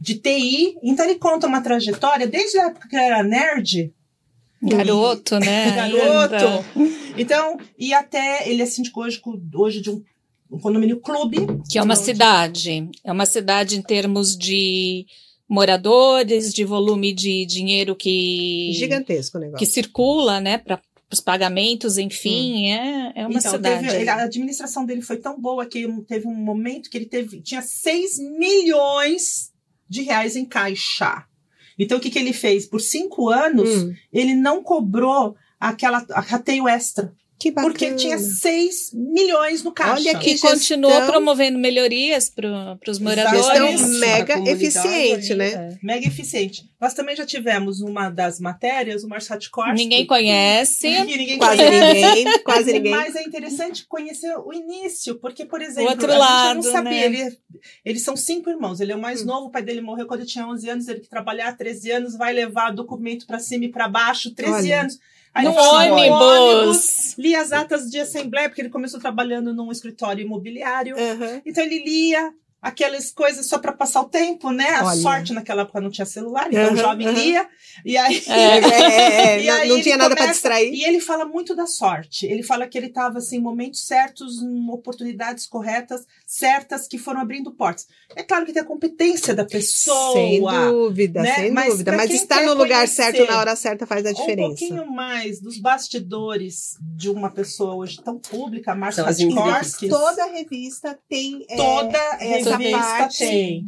de TI. Então, ele conta uma trajetória desde a época que ele era nerd. Garoto, né? *laughs* Garoto. Então, e até ele é síndico hoje, hoje de um, um condomínio clube. Que é uma Onde- cidade. É uma cidade em termos de moradores, de volume de dinheiro que, Gigantesco o negócio. que circula, né, para os pagamentos, enfim, é, é uma então, cidade. teve- ele- a administração dele foi tão boa que teve um momento que ele teve, tinha 6 milhões de reais em caixa. Então, o que, que ele fez? Por cinco anos, Hum, ele não cobrou aquela rateio extra. Que bacana. Porque tinha 6 milhões no caixa. Olha que E continuou gestão- promovendo melhorias para os moradores. Gestão mega eficiente, né? é. Mega eficiente. Nós também já tivemos uma das matérias, o Marcio Hatkorski. *laughs* Ninguém conhece. ninguém Quase conhece. ninguém, quase ninguém. Mas é interessante conhecer o início, porque, por exemplo, outro a gente lado, não sabia. né? Ele, eles são cinco irmãos. Ele é o mais Hum. novo, o pai dele morreu quando ele tinha 11 anos. Ele que trabalhar há 13 anos, vai levar documento para cima e para baixo, 13 Olha. anos. Aí No "No ônibus. Li as atas de assembleia, porque ele começou trabalhando num escritório imobiliário. Aham. Então ele lia aquelas coisas só para passar o tempo, né? A Olha. sorte naquela época não tinha celular, então Aham, o jovem aham. lia. E aí. É, *laughs* é, é, E não- aí não ele tinha nada para distrair. E ele fala muito da sorte. Ele fala que ele estava assim, em momentos certos, em oportunidades corretas, certas, que foram abrindo portas. É claro que tem a competência da pessoa. Sem dúvida, né? sem Mas dúvida. Mas estar no lugar certo na hora certa faz a Um diferença. pouquinho mais dos bastidores de uma pessoa hoje tão pública, Márcia. Toda revista tem é, Toda essa revista parte. tem.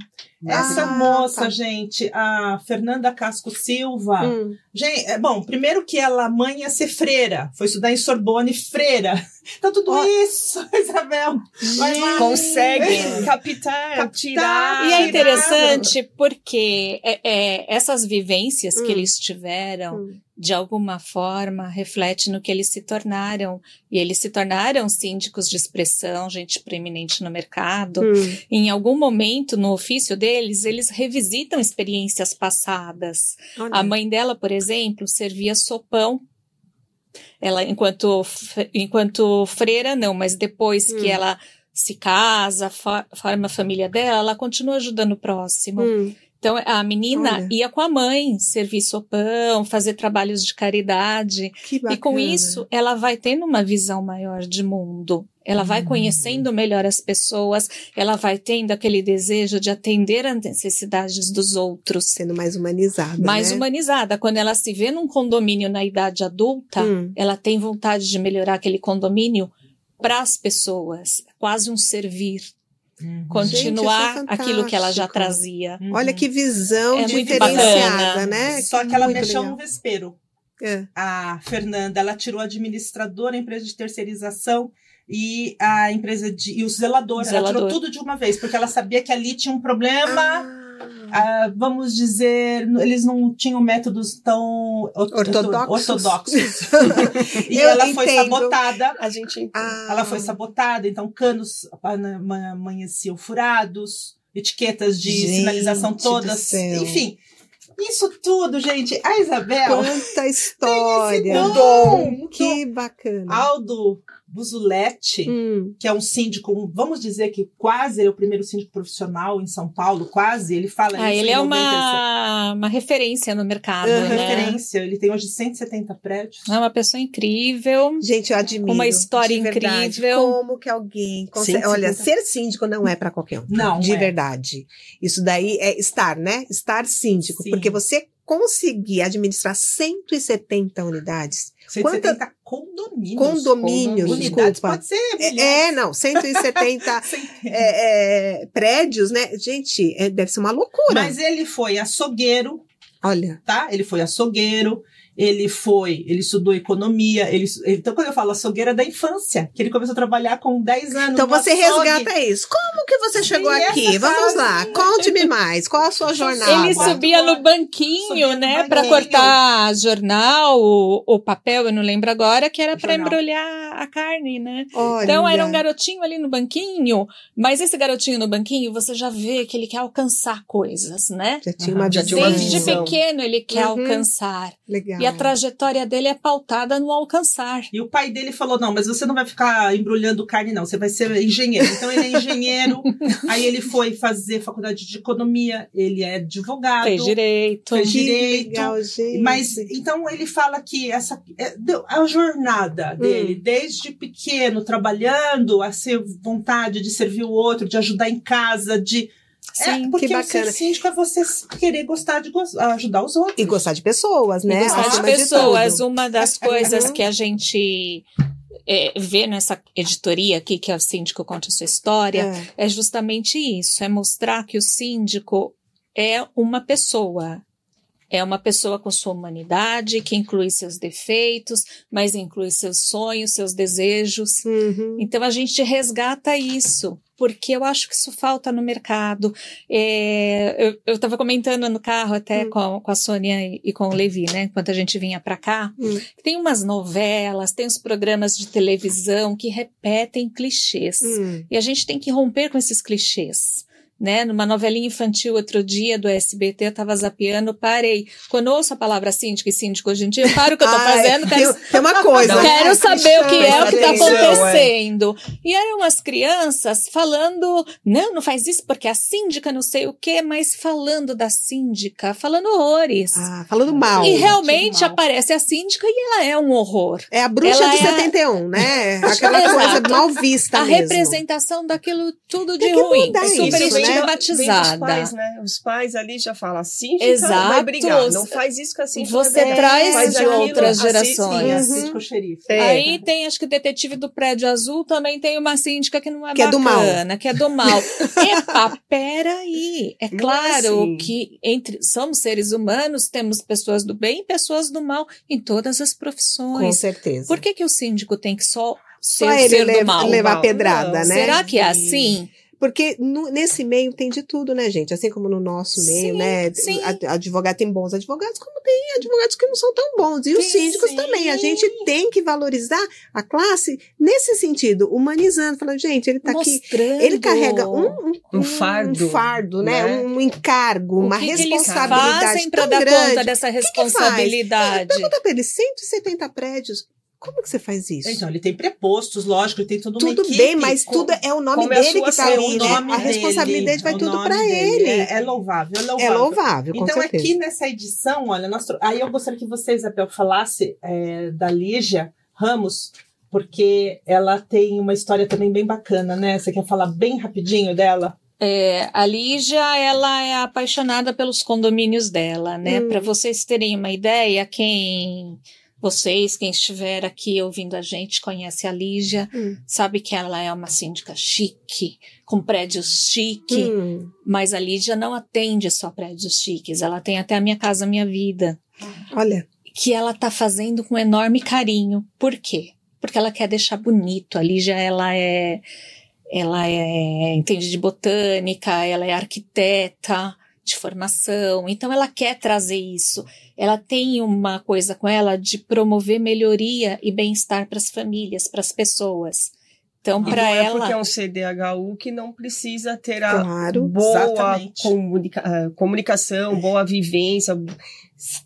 Essa Ah, moça, tá. gente, a Fernanda Casco Silva. Hum. Gente, é, bom, primeiro que ela, mãe, ia ser freira. Foi estudar em Sorbonne, freira. Então, tudo Ó. isso, *laughs* Isabel. Vai lá. Consegue *laughs* captar, Captar. tirar. E é Tirado. interessante porque é, é, essas vivências Hum. que eles tiveram, Hum. de alguma forma, reflete no que eles se tornaram. E eles se tornaram síndicos de expressão, gente preeminente no mercado. Hum. Em algum momento, no ofício deles, eles revisitam experiências passadas. Olha. A mãe dela, por exemplo, servia sopão Ela, enquanto, enquanto freira, não, mas depois Hum. que ela se casa, forma a família dela, ela continua ajudando o próximo. Hum, Então, a menina Olha. ia com a mãe servir sopão, fazer trabalhos de caridade. E com isso, ela vai tendo uma visão maior de mundo. Ela vai Hum. conhecendo melhor as pessoas, ela vai tendo aquele desejo de atender às necessidades dos outros. Sendo mais humanizada. Mais né? humanizada. Quando ela se vê num condomínio na idade adulta, Hum. ela tem vontade de melhorar aquele condomínio para as pessoas. Quase um servir. Uhum. Continuar Gente, é aquilo que ela já trazia. Uhum. Olha que visão É diferenciada, né? Só que ela muito mexeu legal. no vespeiro. É. A Fernanda, ela tirou a administradora, a empresa de terceirização e a empresa de e o zelador. Ela Zelador. tirou tudo de uma vez, porque ela sabia que ali tinha um problema. Ah, ah, vamos dizer, eles não tinham métodos tão Ortodoxos. ortodoxos. *laughs* e Eu ela foi entendo. sabotada. A gente ah. Ela foi sabotada, então canos amanheciam furados, etiquetas de Gente sinalização todas. Enfim, isso tudo, gente. A Isabel, Quanta história! dom, Que bacana. Aldo Buzuletti, Hum, que é um síndico, vamos dizer que quase ele é o primeiro síndico profissional em São Paulo, quase. Ele fala Ah, isso ele é 90, uma, uma referência no mercado, é, né? referência. Ele tem hoje 170 prédios. É uma pessoa incrível. gente, eu admiro. Uma história verdade. incrível. Como que alguém consegue. Sim, Olha, ser síndico não é para qualquer um. Não, de é. verdade. Isso daí é estar, né? Estar síndico. Sim. Porque você conseguir administrar 170 unidades, 170 condomínios. condomínios, Unidades desculpa. pode ser É, é, não, 170 *laughs* Centenas. é, é, prédios, né? Gente, é, deve ser uma loucura. Mas ele foi açougueiro, Olha, tá? Ele foi açougueiro, ele foi, ele estudou economia, ele, então quando eu falo açougueiro é da infância, que ele começou a trabalhar com 10 anos. então você açougue. resgata isso. Como que você chegou aqui? Vamos lá, conte-me mais. Qual a sua jornada? Ele subia no banquinho, Subia no né, para cortar jornal, o, o papel, eu não lembro agora, que era para embrulhar a carne, né? Olha, Então era um garotinho ali no banquinho, mas esse garotinho no banquinho, você já vê que ele quer alcançar coisas, né? Já tinha uma Já tinha uma Desde visão. pequeno ele quer Uhum. alcançar. Legal. E a trajetória dele é pautada no alcançar. E o pai dele falou: não, mas você não vai ficar embrulhando carne, não. Você vai ser engenheiro. Então ele é engenheiro. *laughs* aí ele foi fazer faculdade de economia, ele é advogado. Fez direito. Fez direito. legal, gente. Mas então ele fala que essa é, a jornada Hum. dele, desde pequeno, trabalhando, a ser vontade de servir o outro, de ajudar em casa, de. Sim, é, porque que o bacana. ser síndico é você querer gostar de ajudar os outros. E gostar de pessoas, E né? gostar de pessoas. tudo. Uma das coisas que a gente é, vê nessa editoria aqui, que é o Síndico Conta Sua História, É. é justamente isso: é mostrar que o síndico é uma pessoa. É uma pessoa com sua humanidade, que inclui seus defeitos, mas inclui seus sonhos, seus desejos. Uhum. Então a gente resgata isso, porque eu acho que isso falta no mercado. É, eu estava comentando no carro até Hum. com, com a Sônia e, e com o Levi, né? Enquanto a gente vinha para cá, Hum. tem umas novelas, tem os programas de televisão que repetem clichês. Hum. E a gente tem que romper com esses clichês. Né? Numa novelinha infantil outro dia do SBT, eu tava zapeando, parei. Quando eu ouço a palavra síndico e síndico hoje em dia, eu paro o que eu tô *laughs* Ai, fazendo, quero tem, uma *laughs* coisa. não né? quero saber o que é o que está atenção, é. acontecendo. E eram as crianças falando, não, não faz isso porque a síndica não sei o quê, mas falando da síndica, falando horrores. Ah, falando mal. e realmente mal. aparece a síndica e ela é um horror. É a bruxa Ela de é a- 71, né? *laughs* Aquela coisa mal vista a mesmo. representação daquilo tudo de Tem que ruim, mudar super isso, né? Vem dos estigmatizada. pais, né? Os pais ali já falam, a síndica Exato. vai brigar, não faz isso que a síndica Você brigar, traz faz de outras gerações. Sim, a Uhum. xerife. É. Aí tem, acho que o detetive do prédio azul também tem uma síndica que não é Que é do mal. bacana, que é do mal. *laughs* Epa, peraí. É é claro assim. que entre somos seres humanos, temos pessoas do bem e pessoas do mal em todas as Com profissões. certeza. Por que, que o síndico tem que só ser Só o ele ser mal? levar Mal. pedrada, Não, né? Será que é assim? Porque no- nesse meio tem de tudo, né, gente? Assim como no nosso meio, Sim, né? sim. Advogado tem bons advogados, como tem advogados que não são tão bons. E os Sim, síndicos sim. também. A gente tem que valorizar a classe nesse sentido, humanizando, falando, gente, ele tá aqui. Mostrando. Ele carrega um, um, Um fardo, um fardo, né? né? Um encargo, o uma que que eles responsabilidade fazem para tão dar grande. conta dessa que faz? responsabilidade? Pergunta pra ele, 170 prédios. Como que você faz isso? Então, ele tem prepostos, lógico, ele tem tudo uma tudo bem, mas com- tudo é o nome é dele que tá ação, ali, né? A dele, responsabilidade vai o tudo dele. ele. É, é louvável, é louvável. É louvável, com Então, certeza. aqui nessa edição, olha, nós tro- aí eu gostaria que você, Isabel, falasse é, da Lígia Ramos, porque ela tem uma história também bem bacana, né? Você quer falar bem rapidinho dela? É, a Lígia, ela é apaixonada pelos condomínios dela, né? Hum. Para vocês terem uma ideia, quem vocês, quem estiver aqui ouvindo a gente, conhece a Lígia, Hum. sabe que ela é uma síndica chique, com prédios chique, Hum, mas a Lígia não atende só prédios chiques, ela tem até a minha casa, minha vida, olha, que ela tá fazendo com enorme carinho. Por quê? Porque ela quer deixar bonito. A Lígia, ela é ela é entende de botânica, ela é arquiteta de formação, então ela quer trazer isso. Ela tem uma coisa com ela de promover melhoria e bem-estar para as famílias, para as pessoas. Então, para não é porque é ela, um CDHU que não precisa ter a claro. boa comunica- ah, comunicação, boa vivência,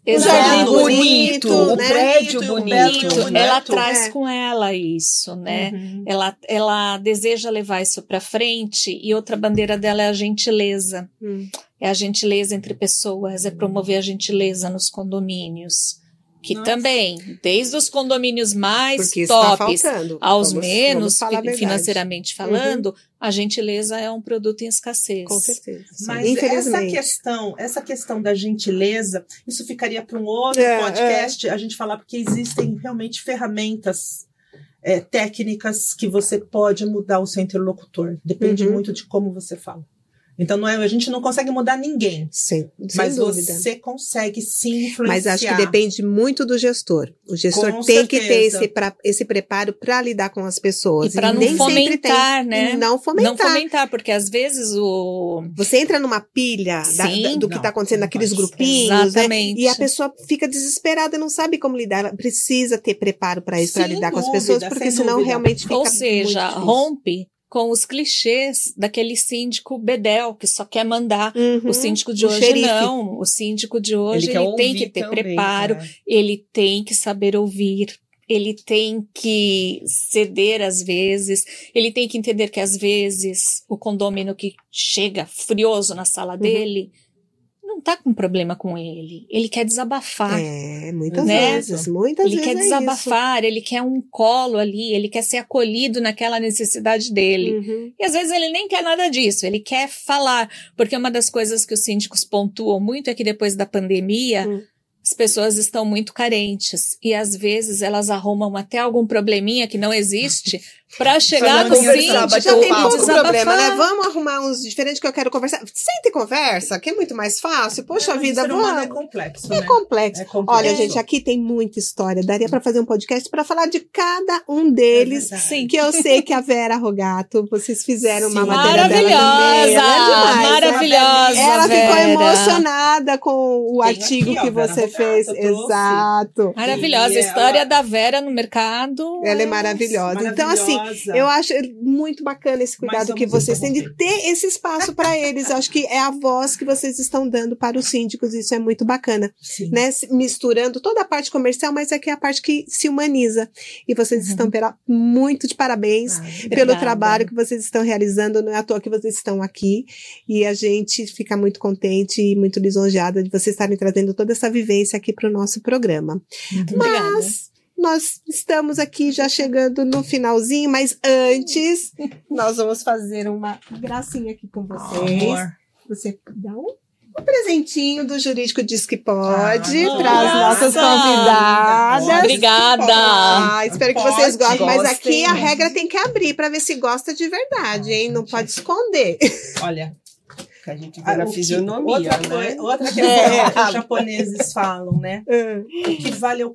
o jardim bonito, bonito, o né? prédio Bonito, o bonito. prédio bonito, bonito. ela traz É. com ela isso, né? Uhum. Ela, ela deseja levar isso para frente e outra bandeira dela é a gentileza. Hum. É a gentileza entre pessoas, é promover a gentileza nos condomínios. Que Nossa. também, desde os condomínios mais Porque está tops faltando. aos Vamos- menos, vamos financeiramente falando, a gentileza é um produto em escassez. Com certeza. Mas essa questão, essa questão da gentileza, isso ficaria para um outro É, podcast a gente falar, porque existem realmente ferramentas é, técnicas que você pode mudar o seu interlocutor. Depende Uhum. muito de como você fala. Então não é, a gente não consegue mudar ninguém, Sem, sem mas dúvida. você consegue sim influenciar. Mas acho que depende muito do gestor. O gestor Com tem que ter certeza. esse, pra- esse preparo para lidar com as pessoas. E para não tem. fomentar, né? E não fomentar. Não fomentar, porque às vezes o. Você entra numa pilha da- Sim. da- do que está acontecendo naqueles grupinhos, né? Exatamente. E a pessoa fica desesperada, não sabe como lidar. Ela precisa ter preparo para isso, para lidar com as dúvida, pessoas, porque senão dúvida. realmente fica Ou seja, rompe com os clichês daquele síndico bedel que só quer mandar. Uhum. O síndico de O hoje xerife. não. O síndico de hoje quer ele, tem que ter também, preparo, né? ele tem que saber ouvir. Ele tem que ceder às vezes, ele tem que entender que às vezes o condômino que chega furioso na sala Uhum. dele não tá com problema com ele. Ele quer desabafar. É, muitas Né? vezes, muitas Ele vezes quer é desabafar, ele quer um colo ali, ele quer ser acolhido naquela necessidade dele. Uhum. E às vezes ele nem quer nada disso, ele quer falar. Porque uma das coisas que os síndicos pontuam muito é que depois da pandemia, Hum. as pessoas estão muito carentes. E às vezes elas arrumam até algum probleminha que não existe *laughs* para chegar com bater Já tem pouco desabafar. problema, né? Vamos arrumar uns diferentes que eu quero conversar. Senta e conversa, que é muito mais fácil. Poxa Não, vida, humano é vamos. complexo, É né? complexo. É complexo. Olha, gente, aqui tem muita história. Daria para fazer um podcast para falar de cada um deles. É. Sim. que eu sei que a Vera Rogato, vocês fizeram uma Sim. dela também. Maravilhosa! Ela é demais, né? Maravilhosa! Ela ficou Vera. emocionada com o Tem artigo aqui, ó, que você Rogato, fez. Exato. Maravilhosa. E A história ela- da Vera no mercado. Ela é maravilhosa. Então, assim, Maravilhosa. Eu acho muito bacana esse cuidado que vocês têm de ter esse espaço para eles. Eu acho que é a voz que vocês estão dando para os síndicos. Isso é muito bacana, Sim. né? Misturando toda a parte comercial, mas é que é a parte que se humaniza. E vocês Uhum. estão pela, muito de parabéns Ah, pelo Obrigada. trabalho que vocês estão realizando. Não é à toa que vocês estão aqui. E a gente fica muito contente e muito lisonjeada de vocês estarem trazendo toda essa vivência aqui para o nosso programa. Obrigada. Mas nós estamos aqui já chegando no finalzinho, mas antes nós vamos fazer uma gracinha aqui com vocês. Amor. Você dá um, um presentinho do Jurídico Diz que Pode Ah, para as nossas nossa. convidadas. Obrigada. Ah, espero que vocês Pode, gostem, mas aqui a regra tem que abrir para ver se gosta de verdade, hein? Não pode esconder. Olha, Que a gente vê ah, na que- fisionomia, outra, né? outra questão É. que os japoneses falam, né? O que vale é o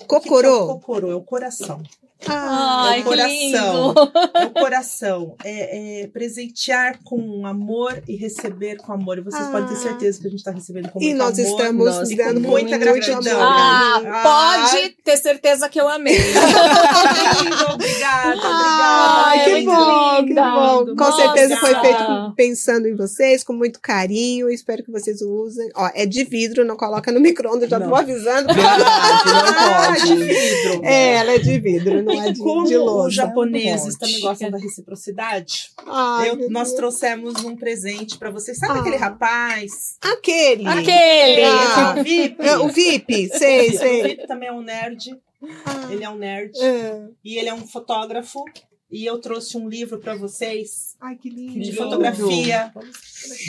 O que que é o Cocorô. é o coração. Ah, Ai, é o que coração. É o coração. É, é presentear com amor e receber com amor. E vocês Ah. podem ter certeza que a gente está recebendo com e muito nós amor. estamos nós- e dando muita muito gratidão. Ah, Ah. pode ter certeza que eu amei. Obrigada, *laughs* obrigada. Ai, que bom, que linda. bom. Com certeza foi feito pensando em vocês, com muito carinho. Espero que vocês usem. Ó, é de vidro, não coloca no micro-ondas, já tô avisando. Verdade, não *laughs* Ah, de pode. vidro. É, ela é de vidro, não é E de, como de os lousa. japoneses Pode. também gostam da reciprocidade, Ai, eu- nós Deus. trouxemos um presente pra vocês. Sabe Ah. aquele rapaz? Aquele. Aquele! Ah. o VIP? É, o VIP, sei, O sei. VIP também é um nerd. Ah, Ele é um nerd. é. E ele é um fotógrafo. E eu trouxe um livro pra vocês Ai, que lindo. de fotografia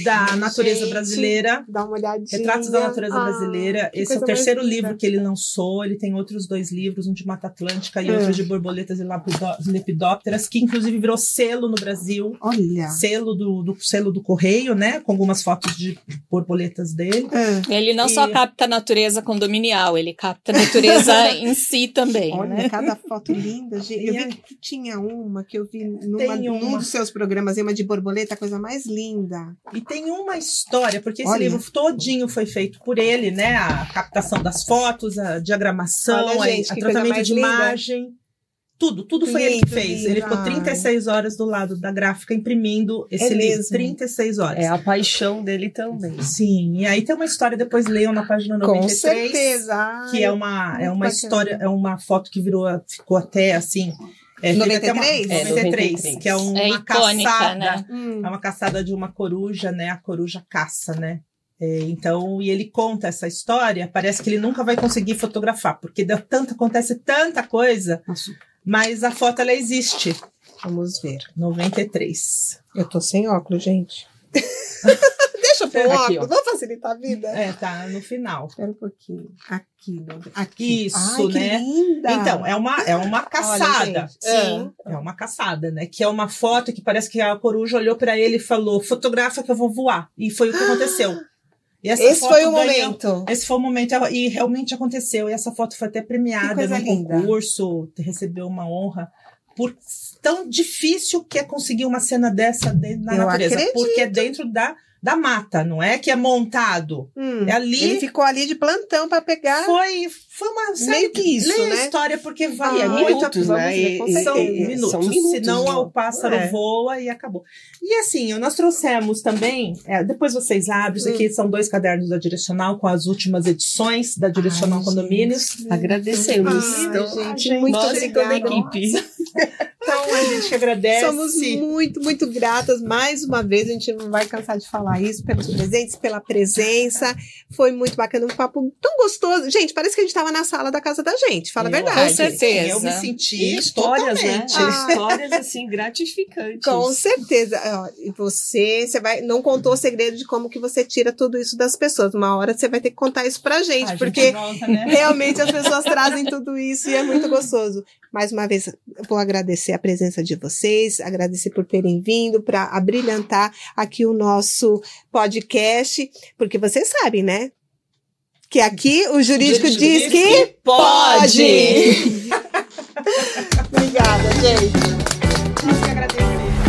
da natureza Gente, brasileira. Dá uma olhadinha. Retratos da Natureza Ah, Brasileira. Esse é o terceiro livro que ele lançou. Ele tem outros dois livros, um de Mata Atlântica e É. outro de borboletas e lepidópteras, que inclusive virou selo no Brasil. Olha. Selo do, do selo do correio, né? Com algumas fotos de borboletas dele. É. Ele não E- só capta a natureza condominial, ele capta a natureza *laughs* em si também, Olha, né? cada foto linda, gente. Eu E vi que tinha uma que eu vi numa, num dos seus programas, uma de borboleta, a coisa mais linda. E tem uma história, porque esse Olha. livro todinho foi feito por ele, né? A captação das fotos, a diagramação, Olha, a, gente, a coisa tratamento de linda. imagem. Tudo, tudo foi ele que Lindo, fez. lindo. Ele ficou Ai. 36 horas do lado da gráfica imprimindo esse É livro. mesmo? 36 horas. É a paixão dele também. Sim, e aí tem uma história, depois leiam na página 93. Com certeza. Ai, Que é uma, é uma bacana. história, é uma foto que virou, ficou até assim. É, teve até uma- 93? É, 93, 93. que é uma É icônica, caçada. né? Hum. É uma caçada de uma coruja, né? A coruja caça, né? É, então, e ele conta essa história, parece que ele nunca vai conseguir fotografar, porque deu tanto, acontece tanta coisa, Nossa, mas a foto ela existe. Vamos ver. 93. Eu tô sem óculos, gente. *laughs* Deixa eu pôr o Aqui, óculos, vamos facilitar a vida. É, tá no final. Espera um pouquinho. Aqui, aqui. Isso, Ai, que né? linda. Então, é uma, é uma caçada. gente, sim. É uma caçada, né? Que é uma foto que parece que a coruja olhou pra ele e falou: fotografa que eu vou voar. E foi o que aconteceu. E essa Esse foto foi o ganhou- momento. Esse foi o momento, e realmente aconteceu. E essa foto foi até premiada no linda. concurso, recebeu uma honra. Por tão difícil que é conseguir uma cena dessa dentro da Eu natureza. acredito. Porque é dentro da, da mata, não é que é montado. Hum, É ali. Ele ficou ali de plantão pra pegar. Foi, foi uma Meio que isso, Lê a né? história, porque vai. Ah, é minutos, né? ver, E- são, minutos, são minutos, senão né? o pássaro É. voa e acabou. E assim, nós trouxemos também, é, depois vocês abrem, isso aqui são dois cadernos da Direcional com as últimas edições da Direcional Ai, Condomínios. gente. Agradecemos. Ai, Então, gente, muito nós e toda a obrigada. equipe. *laughs* Então a gente agradece. Somos muito, muito gratas. Mais uma vez, a gente não vai cansar de falar isso, pelos presentes, pela presença. Foi muito bacana, um papo tão gostoso. Gente, parece que a gente estava na sala da casa da gente, fala a Eu verdade. acho Com certeza. Eu me E senti histórias, né? totalmente. Ah. Histórias, assim, gratificantes. Com certeza. E você, você vai, não contou o segredo de como que você tira tudo isso das pessoas. Uma hora você vai ter que contar isso pra gente, A gente porque volta, né? realmente as pessoas trazem tudo isso e é muito gostoso. Mais uma vez, eu vou agradecer a presença presença de vocês, agradecer por terem vindo para abrilhantar aqui o nosso podcast, porque vocês sabem, né? Que aqui o jurídico, o jurídico diz, que, que pode! pode. *laughs* *laughs* Obrigada, gente. Nós que agradecemos.